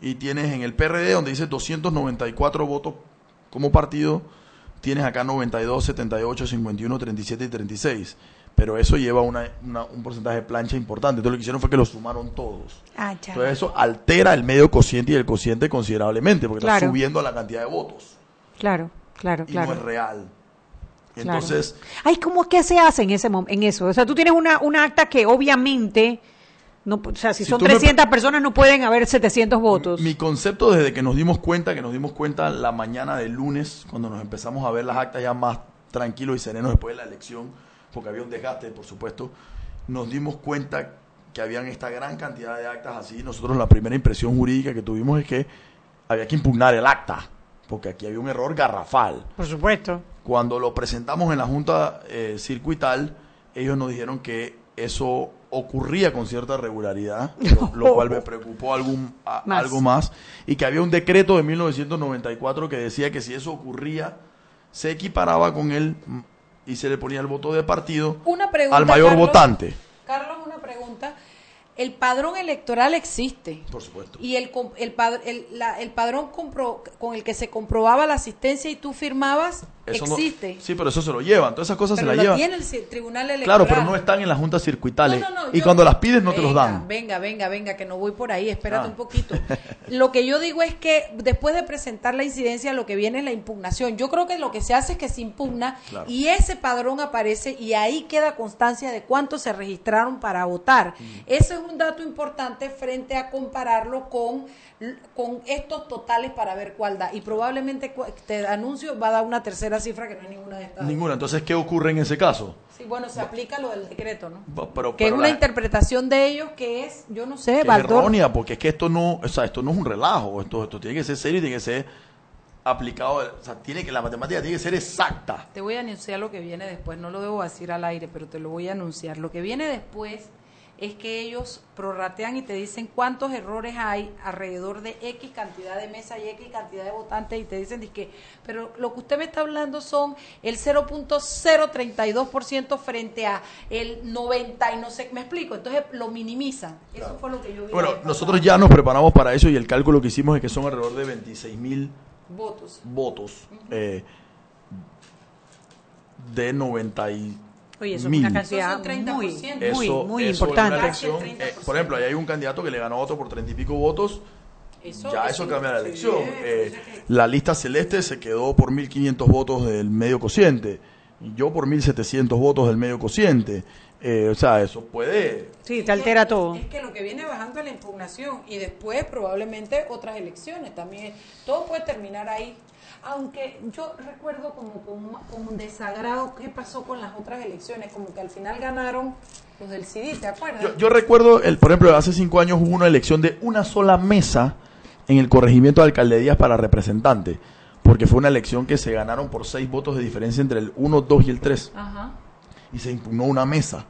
Speaker 7: y tienes en el PRD donde dice 294 votos como partido, tienes acá 92, 78, 51, 37 y 36. Pero eso lleva una, un porcentaje de plancha importante. Entonces lo que hicieron fue que lo sumaron todos.
Speaker 4: Ah,
Speaker 7: Entonces eso altera el medio cociente y el cociente considerablemente porque está subiendo la cantidad de votos.
Speaker 4: Claro, claro, claro.
Speaker 7: Y no es real. Entonces.
Speaker 4: Ay, ¿cómo es que se hace en, ese, en eso? O sea, tú tienes una, una acta que obviamente. No, o sea, si, son 300 personas no pueden haber 700 votos.
Speaker 7: Mi concepto desde que nos dimos cuenta, que nos dimos cuenta la mañana del lunes, cuando nos empezamos a ver las actas ya más tranquilos y serenos después de la elección, porque había un desgaste, por supuesto, nos dimos cuenta que habían esta gran cantidad de actas así. Nosotros la primera impresión jurídica que tuvimos es que había que impugnar el acta porque aquí había un error garrafal.
Speaker 4: Por supuesto.
Speaker 7: Cuando lo presentamos en la Junta eh, Circuital, ellos nos dijeron que eso ocurría con cierta regularidad, lo, cual me preocupó algún, algo más, y que había un decreto de 1994 que decía que si eso ocurría, se equiparaba con él y se le ponía el voto de partido al mayor votante.
Speaker 3: Carlos, una pregunta. El padrón electoral existe.
Speaker 7: Por supuesto.
Speaker 3: Y el, el, el, el padrón con el que se comprobaba la asistencia y tú firmabas existe.
Speaker 7: sí, pero eso se lo llevan. Todas esas cosas
Speaker 3: se
Speaker 7: las llevan.
Speaker 3: tiene el tribunal electoral.
Speaker 7: Claro, pero no están en las juntas circuitales. y cuando las pides no te los dan.
Speaker 3: Venga, venga, venga, que no voy por ahí. Espérate ah. un poquito. lo que yo digo es que después de presentar la incidencia, lo que viene es la impugnación. Yo creo que lo que se hace es que se impugna y ese padrón aparece y ahí queda constancia de cuántos se registraron para votar. Ese es un dato importante frente a compararlo con, con estos totales para ver cuál da. Y probablemente te anuncio va a dar una tercera cifra que no es ninguna de estas.
Speaker 7: Ninguna. Entonces, ¿qué ocurre en ese caso?
Speaker 3: Sí, bueno, se aplica lo del decreto, ¿no? que es una interpretación de ellos que es, yo no sé,
Speaker 7: errónea, porque es que esto no, o sea, esto no es un relajo, esto, esto tiene que ser serio y tiene que ser aplicado, o sea, tiene que la matemática tiene que ser exacta.
Speaker 3: Te voy a anunciar lo que viene después, no lo debo decir al aire, pero te lo voy a anunciar. Lo que viene después es que ellos prorratean y te dicen cuántos errores hay alrededor de X cantidad de mesa y X cantidad de votantes y te dicen que, pero lo que usted me está hablando son el 0.032% frente a el 90 y no sé, me explico, entonces lo minimizan. Eso fue lo que yo vi.
Speaker 7: Bueno, nosotros ya nos preparamos para eso y el cálculo que hicimos es que son alrededor de 26 mil
Speaker 3: votos.
Speaker 7: votos eh, de 90 y
Speaker 4: Oye, eso es una cantidad muy, muy, muy importante.
Speaker 7: Eh, por ejemplo, ahí hay un candidato que le ganó a otro por treinta y pico votos. ya eso cambia la elección. Eh, la lista celeste se quedó por 1.500 votos del medio cociente. Y yo por 1.700 votos del medio cociente. Eh, o sea, eso puede...
Speaker 4: Sí, te altera todo.
Speaker 3: Es que lo que viene bajando es la impugnación y después probablemente otras elecciones también. Todo puede terminar ahí aunque yo recuerdo como, como, un desagrado qué pasó con las otras elecciones, como que al final ganaron los del CD, ¿te acuerdas?
Speaker 7: Yo, recuerdo, el, por ejemplo, hace cinco años hubo una elección de una sola mesa en el corregimiento de alcaldías para representante, porque fue una elección que se ganaron por seis votos de diferencia entre el 1, 2 y el 3. Y se impugnó una mesa.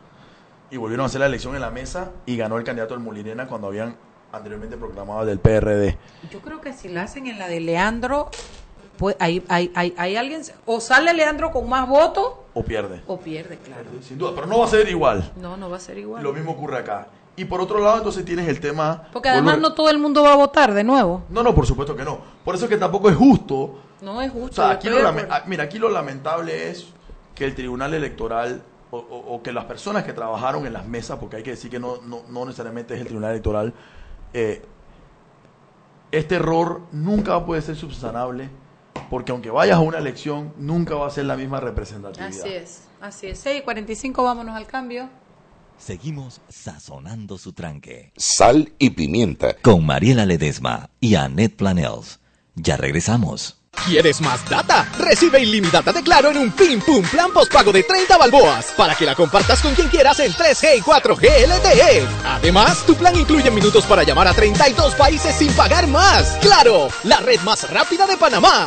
Speaker 7: Y volvieron a hacer la elección en la mesa y ganó el candidato del Molinena cuando habían anteriormente proclamado del PRD.
Speaker 3: Yo creo que si la hacen en la de Leandro, pues hay, hay, hay, hay, alguien, o sale Leandro con más votos,
Speaker 7: o pierde.
Speaker 3: O pierde, claro.
Speaker 7: Sin duda, pero no va a ser igual.
Speaker 3: No, no va a ser igual.
Speaker 7: Lo mismo ocurre acá. Y por otro lado, entonces tienes el tema...
Speaker 3: Porque además no todo el mundo va a votar de nuevo.
Speaker 7: No, no, por supuesto que no. Por eso es que tampoco es justo.
Speaker 3: No es justo.
Speaker 7: O sea, aquí lo ah, mira, aquí lo lamentable es que el Tribunal Electoral o, que las personas que trabajaron en las mesas, porque hay que decir que no, no, no necesariamente es el Tribunal Electoral, eh, este error nunca puede ser subsanable porque aunque vayas a una elección, nunca va a ser la misma representatividad.
Speaker 3: Así es, así es. 6 y 45, vámonos al cambio.
Speaker 2: Seguimos sazonando su tranque.
Speaker 1: Sal y pimienta.
Speaker 2: Con Mariela Ledesma y Annette Planels. Ya regresamos.
Speaker 8: ¿Quieres más data? Recibe ilimitada de Claro en un Pim Pum Plan postpago de 30 balboas para que la compartas con quien quieras en 3G y 4G LTE. Además, tu plan incluye minutos para llamar a 32 países sin pagar más. ¡Claro! La red más rápida de Panamá.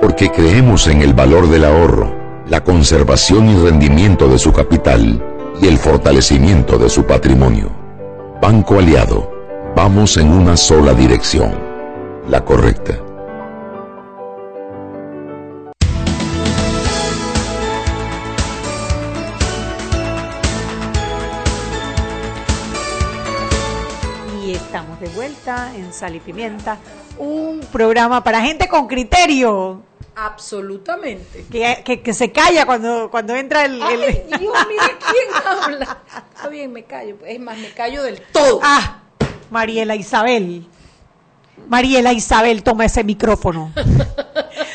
Speaker 1: porque creemos en el valor del ahorro, la conservación y rendimiento de su capital y el fortalecimiento de su patrimonio. Banco Aliado, vamos en una sola dirección, la correcta.
Speaker 4: Y estamos de vuelta en Sal y Pimienta, un programa para gente con criterio.
Speaker 3: Absolutamente.
Speaker 4: Que, que, que se calla cuando, cuando entra el...
Speaker 3: Ay,
Speaker 4: el-
Speaker 3: Dios, mira quién habla. Está bien, me callo. Es más, me callo del todo.
Speaker 4: Ah, Mariela Isabel. Mariela Isabel, toma ese micrófono.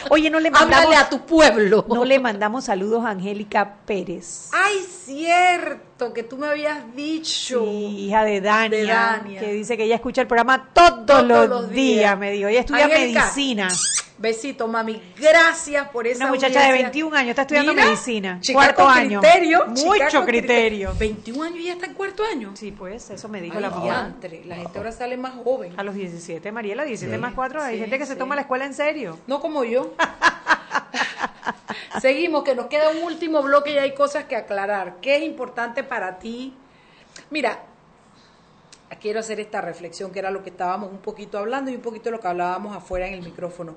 Speaker 4: Oye, no le mandamos...
Speaker 3: Háblale a tu pueblo.
Speaker 4: No le mandamos saludos a Angélica Pérez.
Speaker 3: Ay, cierto, que tú me habías dicho.
Speaker 4: Sí, hija de Dania,
Speaker 3: De Dania.
Speaker 4: que dice que ella escucha el programa todos,
Speaker 3: Todos
Speaker 4: los, días,
Speaker 3: días.
Speaker 4: me dijo. Ella estudia medicina.
Speaker 3: Besito, mami. Gracias por esa
Speaker 4: Una muchacha de
Speaker 3: audiencia.
Speaker 4: 21 años, está estudiando
Speaker 3: Mira,
Speaker 4: medicina. Cuarto año.
Speaker 3: criterio,
Speaker 4: Mucho criterio.
Speaker 3: 21 años y ya está en cuarto año.
Speaker 4: Sí, pues eso me dijo
Speaker 3: Ay,
Speaker 4: la mamá.
Speaker 3: La gente ahora sale más joven.
Speaker 4: A los 17, Mariela, 17
Speaker 3: Sí,
Speaker 4: más 4. Hay
Speaker 3: sí,
Speaker 4: gente que se toma la escuela en serio.
Speaker 3: No como yo. Seguimos, que nos queda un último bloque y hay cosas que aclarar. ¿Qué es importante para ti? Mira, quiero hacer esta reflexión, que era lo que estábamos un poquito hablando y un poquito lo que hablábamos afuera en el micrófono.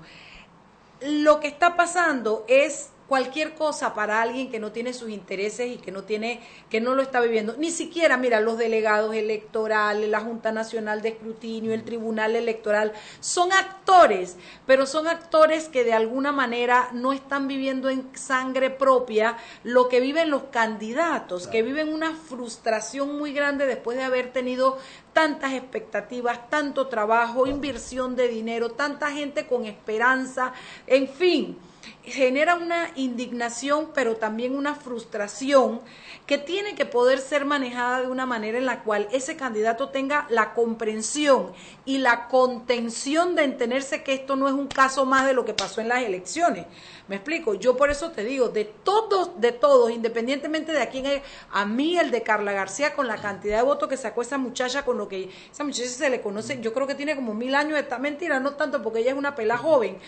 Speaker 3: Lo que está pasando es cualquier cosa para alguien que no tiene sus intereses y que no tiene que no lo está viviendo. Ni siquiera mira los delegados electorales la Junta Nacional de Escrutinio el Tribunal Electoral son actores pero son actores que de alguna manera no están viviendo en sangre propia lo que viven los candidatos que viven una frustración muy grande después de haber tenido tantas expectativas, tanto trabajo, inversión de dinero, tanta gente con esperanza, en fin, genera una indignación, pero también una frustración que tiene que poder ser manejada de una manera en la cual ese candidato tenga la comprensión y la contención de entenderse que esto no es un caso más de lo que pasó en las elecciones. Me explico, yo por eso te digo, de todos, de todos, independientemente de a quién es, a mí el de Carla García con la cantidad de votos que sacó esa muchacha, con lo que esa muchacha se le conoce, yo creo que tiene como mil años, está mentira, no tanto porque ella es una pela joven,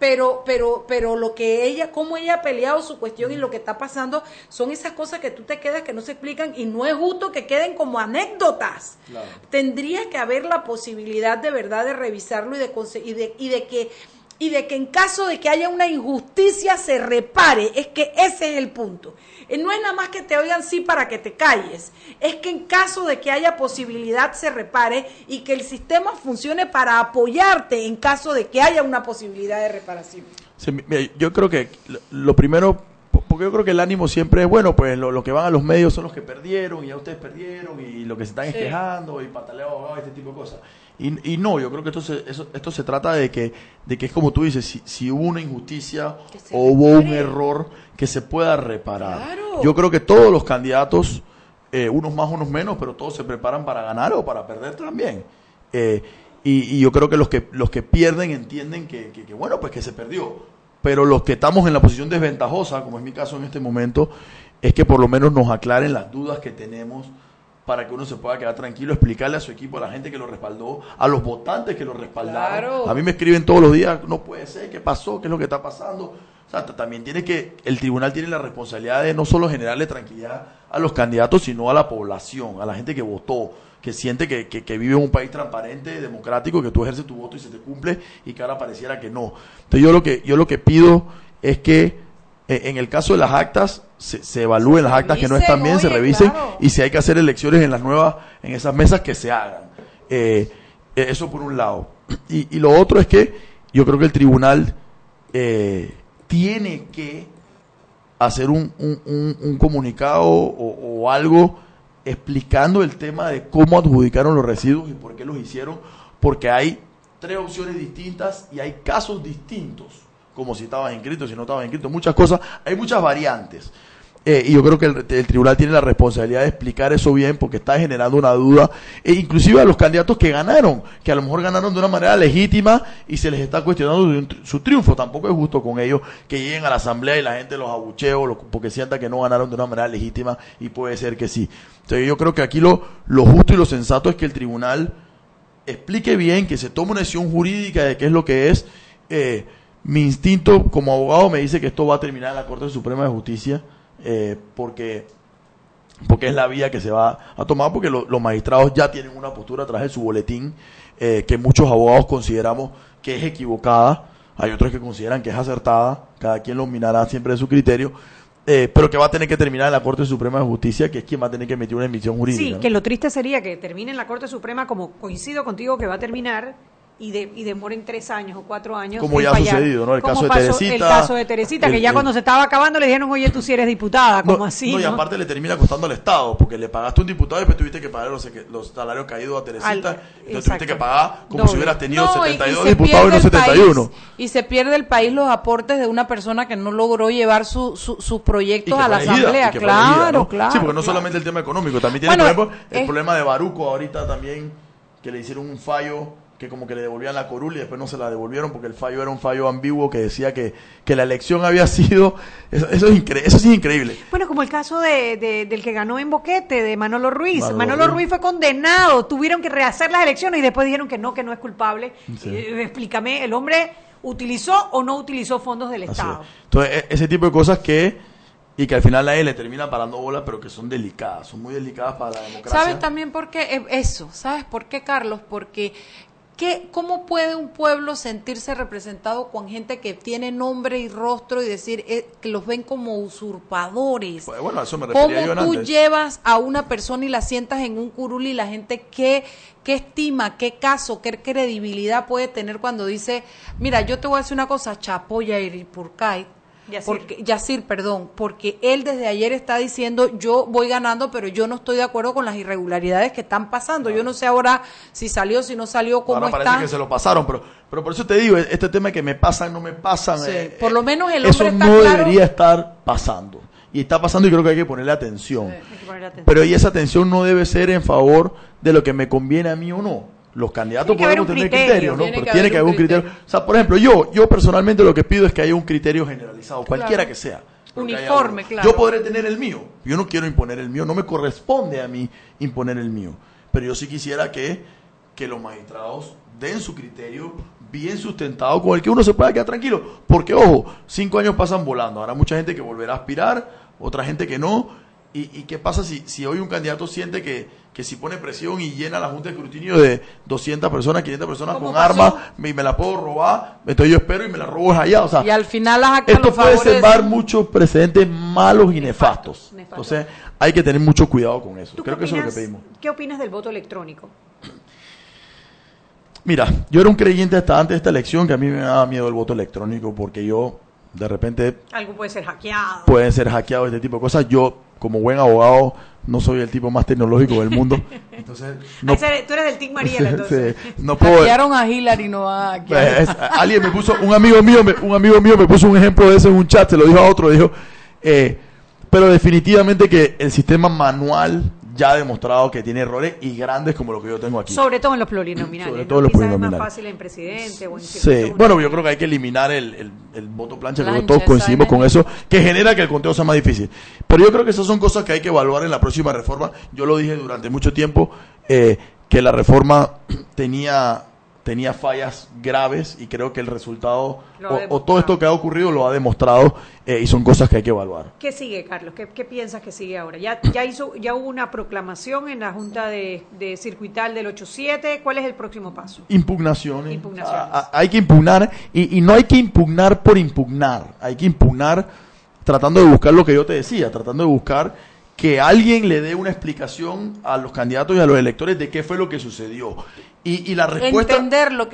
Speaker 3: pero, pero, pero lo que que ella, cómo ella ha peleado su cuestión y lo que está pasando, son esas cosas que tú te quedas que no se explican y no es justo que queden como anécdotas. Tendría que haber la posibilidad de verdad de revisarlo y de, y de, y de que y de que en caso de que haya una injusticia se repare. Es que ese es el punto. Eh, no es nada más que te oigan sí para que te calles. Es que en caso de que haya posibilidad se repare y que el sistema funcione para apoyarte en caso de que haya una posibilidad de reparación.
Speaker 7: yo creo que lo primero porque yo creo que el ánimo siempre es bueno, pues lo, que van a los medios son los que perdieron y ya ustedes perdieron y lo que se están sí. quejando y pataleo este tipo de cosas. Y, y, no, yo creo que esto se, esto se trata de que, de que es como tú dices, si, si hubo una injusticia o hubo un error que se pueda reparar. Yo creo que todos los candidatos, eh, unos más, unos menos, pero todos se preparan para ganar o para perder también. Eh, y, y, yo creo que los que los que pierden entienden que, que, que, bueno, pues que se perdió. Pero los que estamos en la posición desventajosa, como es mi caso en este momento, es que por lo menos nos aclaren las dudas que tenemos para que uno se pueda quedar tranquilo, explicarle a su equipo, a la gente que lo respaldó, a los votantes que lo respaldaron. A mí me escriben todos los días, no puede ser, ¿qué pasó? ¿Qué es lo que está pasando? O sea, también tiene que, el tribunal tiene la responsabilidad de no solo generarle tranquilidad a los candidatos, sino a la población, a la gente que votó, que siente que, que, vive en un país transparente, democrático, que tú ejerces tu voto y se te cumple y que ahora pareciera que no. Entonces yo lo que, yo lo que pido es que en el caso de las actas, se, evalúen las actas que no están bien, se revisen y si hay que hacer elecciones en las nuevas, en esas mesas, que se hagan. Eh, eh, eso por un lado. Y, y, lo otro es que yo creo que el tribunal eh, tiene que hacer un, un, un, comunicado o, o, algo explicando el tema de cómo adjudicaron los residuos y por qué los hicieron, porque hay tres opciones distintas y hay casos distintos, como si estabas inscrito, si no estabas inscrito, muchas cosas, hay muchas variantes. Eh, y yo creo que el, tribunal tiene la responsabilidad de explicar eso bien porque está generando una duda, e inclusive a los candidatos que ganaron, que a lo mejor ganaron de una manera legítima y se les está cuestionando su, triunfo. Tampoco es justo con ellos que lleguen a la asamblea y la gente los abuchee porque sienta que no ganaron de una manera legítima y puede ser que sí. Entonces yo creo que aquí lo, lo justo y lo sensato es que el tribunal explique bien, que se tome una decisión jurídica de qué es lo que es. Eh, mi instinto como abogado me dice que esto va a terminar en la Corte Suprema de Justicia eh, porque, porque es la vía que se va a tomar, porque los magistrados ya tienen una postura a través de su boletín eh, que muchos abogados consideramos que es equivocada, hay otros que consideran que es acertada, cada quien lo minará siempre de su criterio. Eh, pero que va a tener que terminar en la Corte Suprema de Justicia, que es quien va a tener que emitir una emisión jurídica.
Speaker 4: Sí, que lo triste sería que termine en la Corte Suprema, como coincido contigo que va a terminar, y, de, y demoren tres años o cuatro años.
Speaker 7: Como ya ha sucedido, ¿no? El caso de Teresita.
Speaker 4: El caso de Teresita, que ya cuando se estaba acabando le dijeron, oye, tú sí eres diputada, como así.
Speaker 7: No, y aparte le termina costando al Estado, porque le pagaste un diputado y después tuviste que pagar los, los salarios caídos a Teresita. entonces tuviste que pagar como si hubieras tenido 72 diputados y no 71.
Speaker 3: y se pierde el país los aportes de una persona que no logró llevar sus su, su proyectos a la Asamblea. Claro, claro.
Speaker 7: Sí, porque no solamente el tema económico, también tiene, por ejemplo, el problema de Baruco ahorita también, que le hicieron un fallo que como que le devolvían la corula y después no se la devolvieron porque el fallo era un fallo ambiguo que decía que, que la elección había sido... Eso, eso, es, eso sí es increíble.
Speaker 4: Bueno, como el caso de, de, del que ganó en Boquete, de Manolo Ruiz. Manolo, Ruiz. fue condenado, tuvieron que rehacer las elecciones y después dijeron que no, que no es culpable. Eh, explícame, el hombre utilizó o no utilizó fondos del Estado.
Speaker 7: Entonces, e, ese tipo de cosas que y que al final la le termina parando bolas, pero que son delicadas, son muy delicadas para la democracia.
Speaker 3: ¿Sabes también por qué? Eso, ¿sabes por qué, Carlos? Porque ¿Qué, ¿Cómo puede un pueblo sentirse representado con gente que tiene nombre y rostro y decir eh, que los ven como usurpadores?
Speaker 7: Pues bueno, eso me
Speaker 3: ¿Cómo tú llevas a una persona y la sientas en un curul y la gente qué, qué estima, qué caso, qué credibilidad puede tener cuando dice, mira, yo te voy a decir una cosa, Chapoya y Yacir. Porque, Yacir, perdón, porque él desde ayer está diciendo yo voy ganando, pero yo no estoy de acuerdo con las irregularidades que están pasando. Yo no sé ahora si salió, si no salió, cómo
Speaker 7: ahora parece que se lo pasaron, pero, pero por eso te digo, este tema que me pasan, no me pasan.
Speaker 3: Eh, por lo menos el
Speaker 7: hombre Eso no debería estar pasando. Y está pasando y creo que hay que ponerle atención. Sí, ponerle atención. Pero y esa atención no debe ser en favor de lo que me conviene a mí o no los candidatos podemos tener criterios, ¿no? Pero tiene que haber un criterio. O sea, por ejemplo, yo, yo personalmente lo que pido es que haya un criterio generalizado, cualquiera que sea.
Speaker 3: Uniforme, claro.
Speaker 7: Yo podré tener el mío. Yo no quiero imponer el mío, no me corresponde a mí imponer el mío. Pero yo sí quisiera que, que los magistrados den su criterio bien sustentado con el que uno se pueda quedar tranquilo. Porque, ojo, cinco años pasan volando. Habrá mucha gente que volverá a aspirar, otra gente que no. ¿Y, y qué pasa si, si hoy un candidato siente que, que si pone presión y llena la Junta de Escrutinio de 200 personas, 500 personas con armas, me, me la puedo robar, entonces yo espero y me la robo allá? O sea,
Speaker 3: y al final las
Speaker 7: esto puede sembar muchos precedentes malos y nefastos. Entonces hay que tener mucho cuidado con eso. Creo que eso es lo que pedimos.
Speaker 4: ¿Qué opinas del voto electrónico?
Speaker 7: Mira, yo era un creyente hasta antes de esta elección que a mí me daba miedo el voto electrónico porque yo de repente...
Speaker 4: Algo puede ser hackeado.
Speaker 7: Pueden ser hackeados, este tipo de cosas. Yo, como buen abogado, no soy el tipo más tecnológico del mundo. Entonces,
Speaker 4: no, tú eres del Team Mariela, entonces.
Speaker 7: no puedo,
Speaker 3: Hackearon a Hillary, no a
Speaker 7: pues, Alguien me puso, un amigo mío, me, un amigo mío me puso un ejemplo de eso en un chat, se lo dijo a otro, dijo, eh, pero definitivamente que el sistema manual ya ha demostrado que tiene errores y grandes como lo que yo tengo aquí.
Speaker 4: Sobre todo en los plurinominales.
Speaker 7: Sobre todo en los plurinominales.
Speaker 4: es más fácil en presidente o en
Speaker 7: Sí, bueno, yo creo que hay que eliminar el, el, voto plancha, creo que todos coincidimos con eso, que genera que el conteo sea más difícil. Pero yo creo que esas son cosas que hay que evaluar en la próxima reforma. Yo lo dije durante mucho tiempo, eh, que la reforma tenía tenía fallas graves y creo que el resultado o, todo esto que ha ocurrido lo ha demostrado eh, y son cosas que hay que evaluar.
Speaker 4: ¿Qué sigue, Carlos? ¿Qué, piensas que sigue ahora? Ya, ya, hizo, ya hubo una proclamación en la Junta de, Circuital del 8-7. ¿Cuál es el próximo paso?
Speaker 7: Impugnaciones. Ah, ah, hay que impugnar y, y no hay que impugnar por impugnar. Hay que impugnar tratando de buscar lo que yo te decía, tratando de buscar que alguien le dé una explicación a los candidatos y a los electores de qué fue lo que sucedió. Y, la respuesta,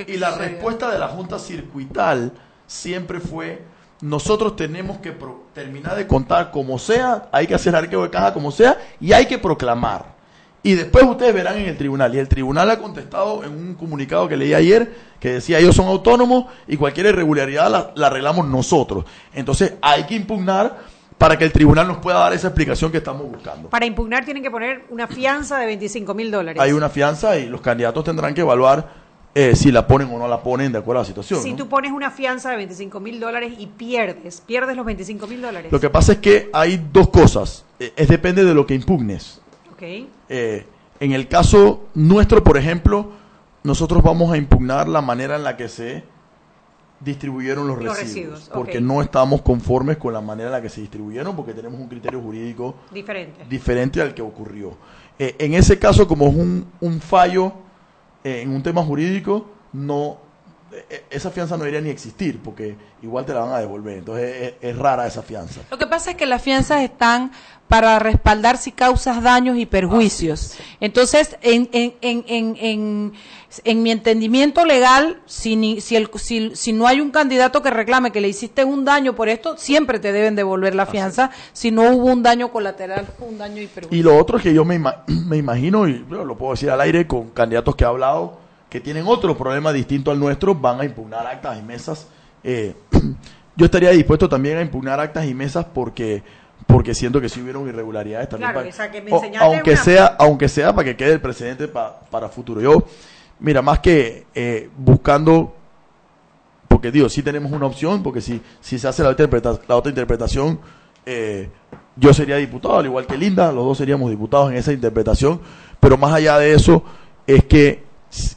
Speaker 7: y la respuesta de la Junta Circuital siempre fue, nosotros tenemos que terminar de contar como sea, hay que hacer arqueo de caja como sea, y hay que proclamar. Y después ustedes verán en el tribunal. Y el tribunal ha contestado en un comunicado que leí ayer que decía ellos son autónomos y cualquier irregularidad la, la arreglamos nosotros. Entonces hay que impugnar para que el tribunal nos pueda dar esa explicación que estamos buscando.
Speaker 4: Para impugnar tienen que poner una fianza de 25 mil dólares.
Speaker 7: Hay una fianza y los candidatos tendrán que evaluar eh, si la ponen o no la ponen de acuerdo a la situación.
Speaker 4: Si tú pones una fianza de 25 mil dólares y pierdes, pierdes los 25 mil dólares.
Speaker 7: Lo que pasa es que hay dos cosas. Eh, es depende de lo que impugnes.
Speaker 4: Okay.
Speaker 7: Eh, en el caso nuestro, por ejemplo, nosotros vamos a impugnar la manera en la que se distribuyeron los, residuos, porque no estamos conformes con la manera en la que se distribuyeron porque tenemos un criterio jurídico
Speaker 4: diferente,
Speaker 7: diferente al que ocurrió. Eh, en ese caso, como es un, un fallo eh, en un tema jurídico, no eh, esa fianza no debería ni existir porque igual te la van a devolver. Entonces es, rara esa fianza.
Speaker 3: Lo que pasa es que las fianzas están para respaldar si causas daños y perjuicios. Entonces, en, en, en, en, en, mi entendimiento legal, si, si, el, si, si, no hay un candidato que reclame que le hiciste un daño por esto, siempre te deben devolver la fianza si no hubo un daño colateral, un daño y perjuicio.
Speaker 7: Y lo otro es que yo me, me imagino, y lo puedo decir al aire con candidatos que he hablado, que tienen otro problema distinto al nuestro, van a impugnar actas y mesas. Eh, yo estaría dispuesto también a impugnar actas y mesas porque porque siento que sí hubieron irregularidades también. aunque sea, aunque sea para que quede el precedente para futuro. Yo, mira, más que eh, buscando, porque digo, sí tenemos una opción, porque si, si se hace la, la otra interpretación, eh, yo sería diputado, al igual que Linda, los dos seríamos diputados en esa interpretación, pero más allá de eso, es que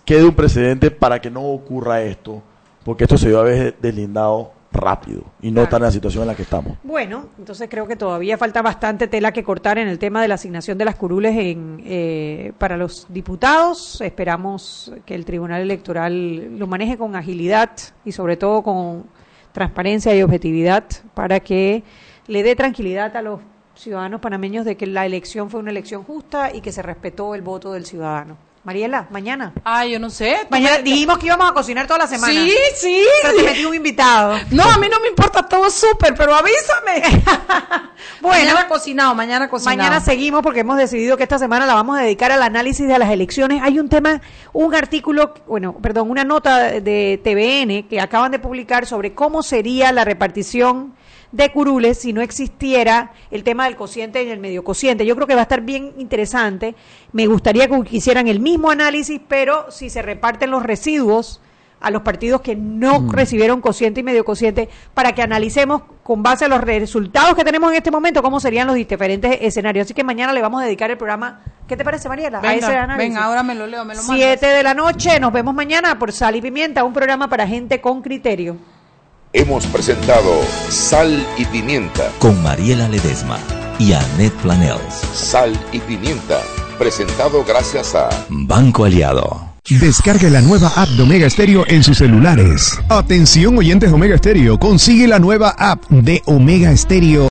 Speaker 7: quede un precedente para que no ocurra esto, porque esto se dio a veces deslindado rápido y no estar en la situación en la que estamos.
Speaker 4: Bueno, entonces creo que todavía falta bastante tela que cortar en el tema de la asignación de las curules en, eh, para los diputados. Esperamos que el Tribunal Electoral lo maneje con agilidad y sobre todo con transparencia y objetividad para que le dé tranquilidad a los ciudadanos panameños de que la elección fue una elección justa y que se respetó el voto del ciudadano. Mariela, mañana.
Speaker 3: Ah, yo no sé.
Speaker 4: Mañana dijimos que íbamos a cocinar toda la semana.
Speaker 3: Sí, sí.
Speaker 4: Pero te metí un invitado.
Speaker 3: No, a mí no me importa todo súper, pero avísame. bueno. Mañana cocinado, mañana cocinado.
Speaker 4: Mañana seguimos porque hemos decidido que esta semana la vamos a dedicar al análisis de las elecciones. Hay un tema, un artículo, bueno, perdón, una nota de TVN que acaban de publicar sobre cómo sería la repartición de curules si no existiera el tema del cociente y el medio cociente. Yo creo que va a estar bien interesante. Me gustaría que hicieran el mismo análisis, pero si se reparten los residuos a los partidos que no
Speaker 2: Mm.
Speaker 4: recibieron cociente y medio cociente para que analicemos con base a los resultados que tenemos en este momento cómo serían los diferentes escenarios. Así que mañana le vamos a dedicar el programa. ¿Qué te parece, Mariela? a ese
Speaker 3: Venga,
Speaker 4: análisis.
Speaker 3: venga, ahora me lo leo, me lo mandas.
Speaker 4: Siete de la noche, nos vemos mañana por Sal y Pimienta, un programa para gente con criterio.
Speaker 1: Hemos presentado Sal y Pimienta.
Speaker 2: Con Mariela Ledesma y Annette Planels.
Speaker 1: Sal y Pimienta. Presentado gracias a
Speaker 2: Banco Aliado.
Speaker 9: Descargue la nueva app de Omega Stereo en sus celulares. Atención oyentes de Omega Stereo, consigue la nueva app de Omega Stereo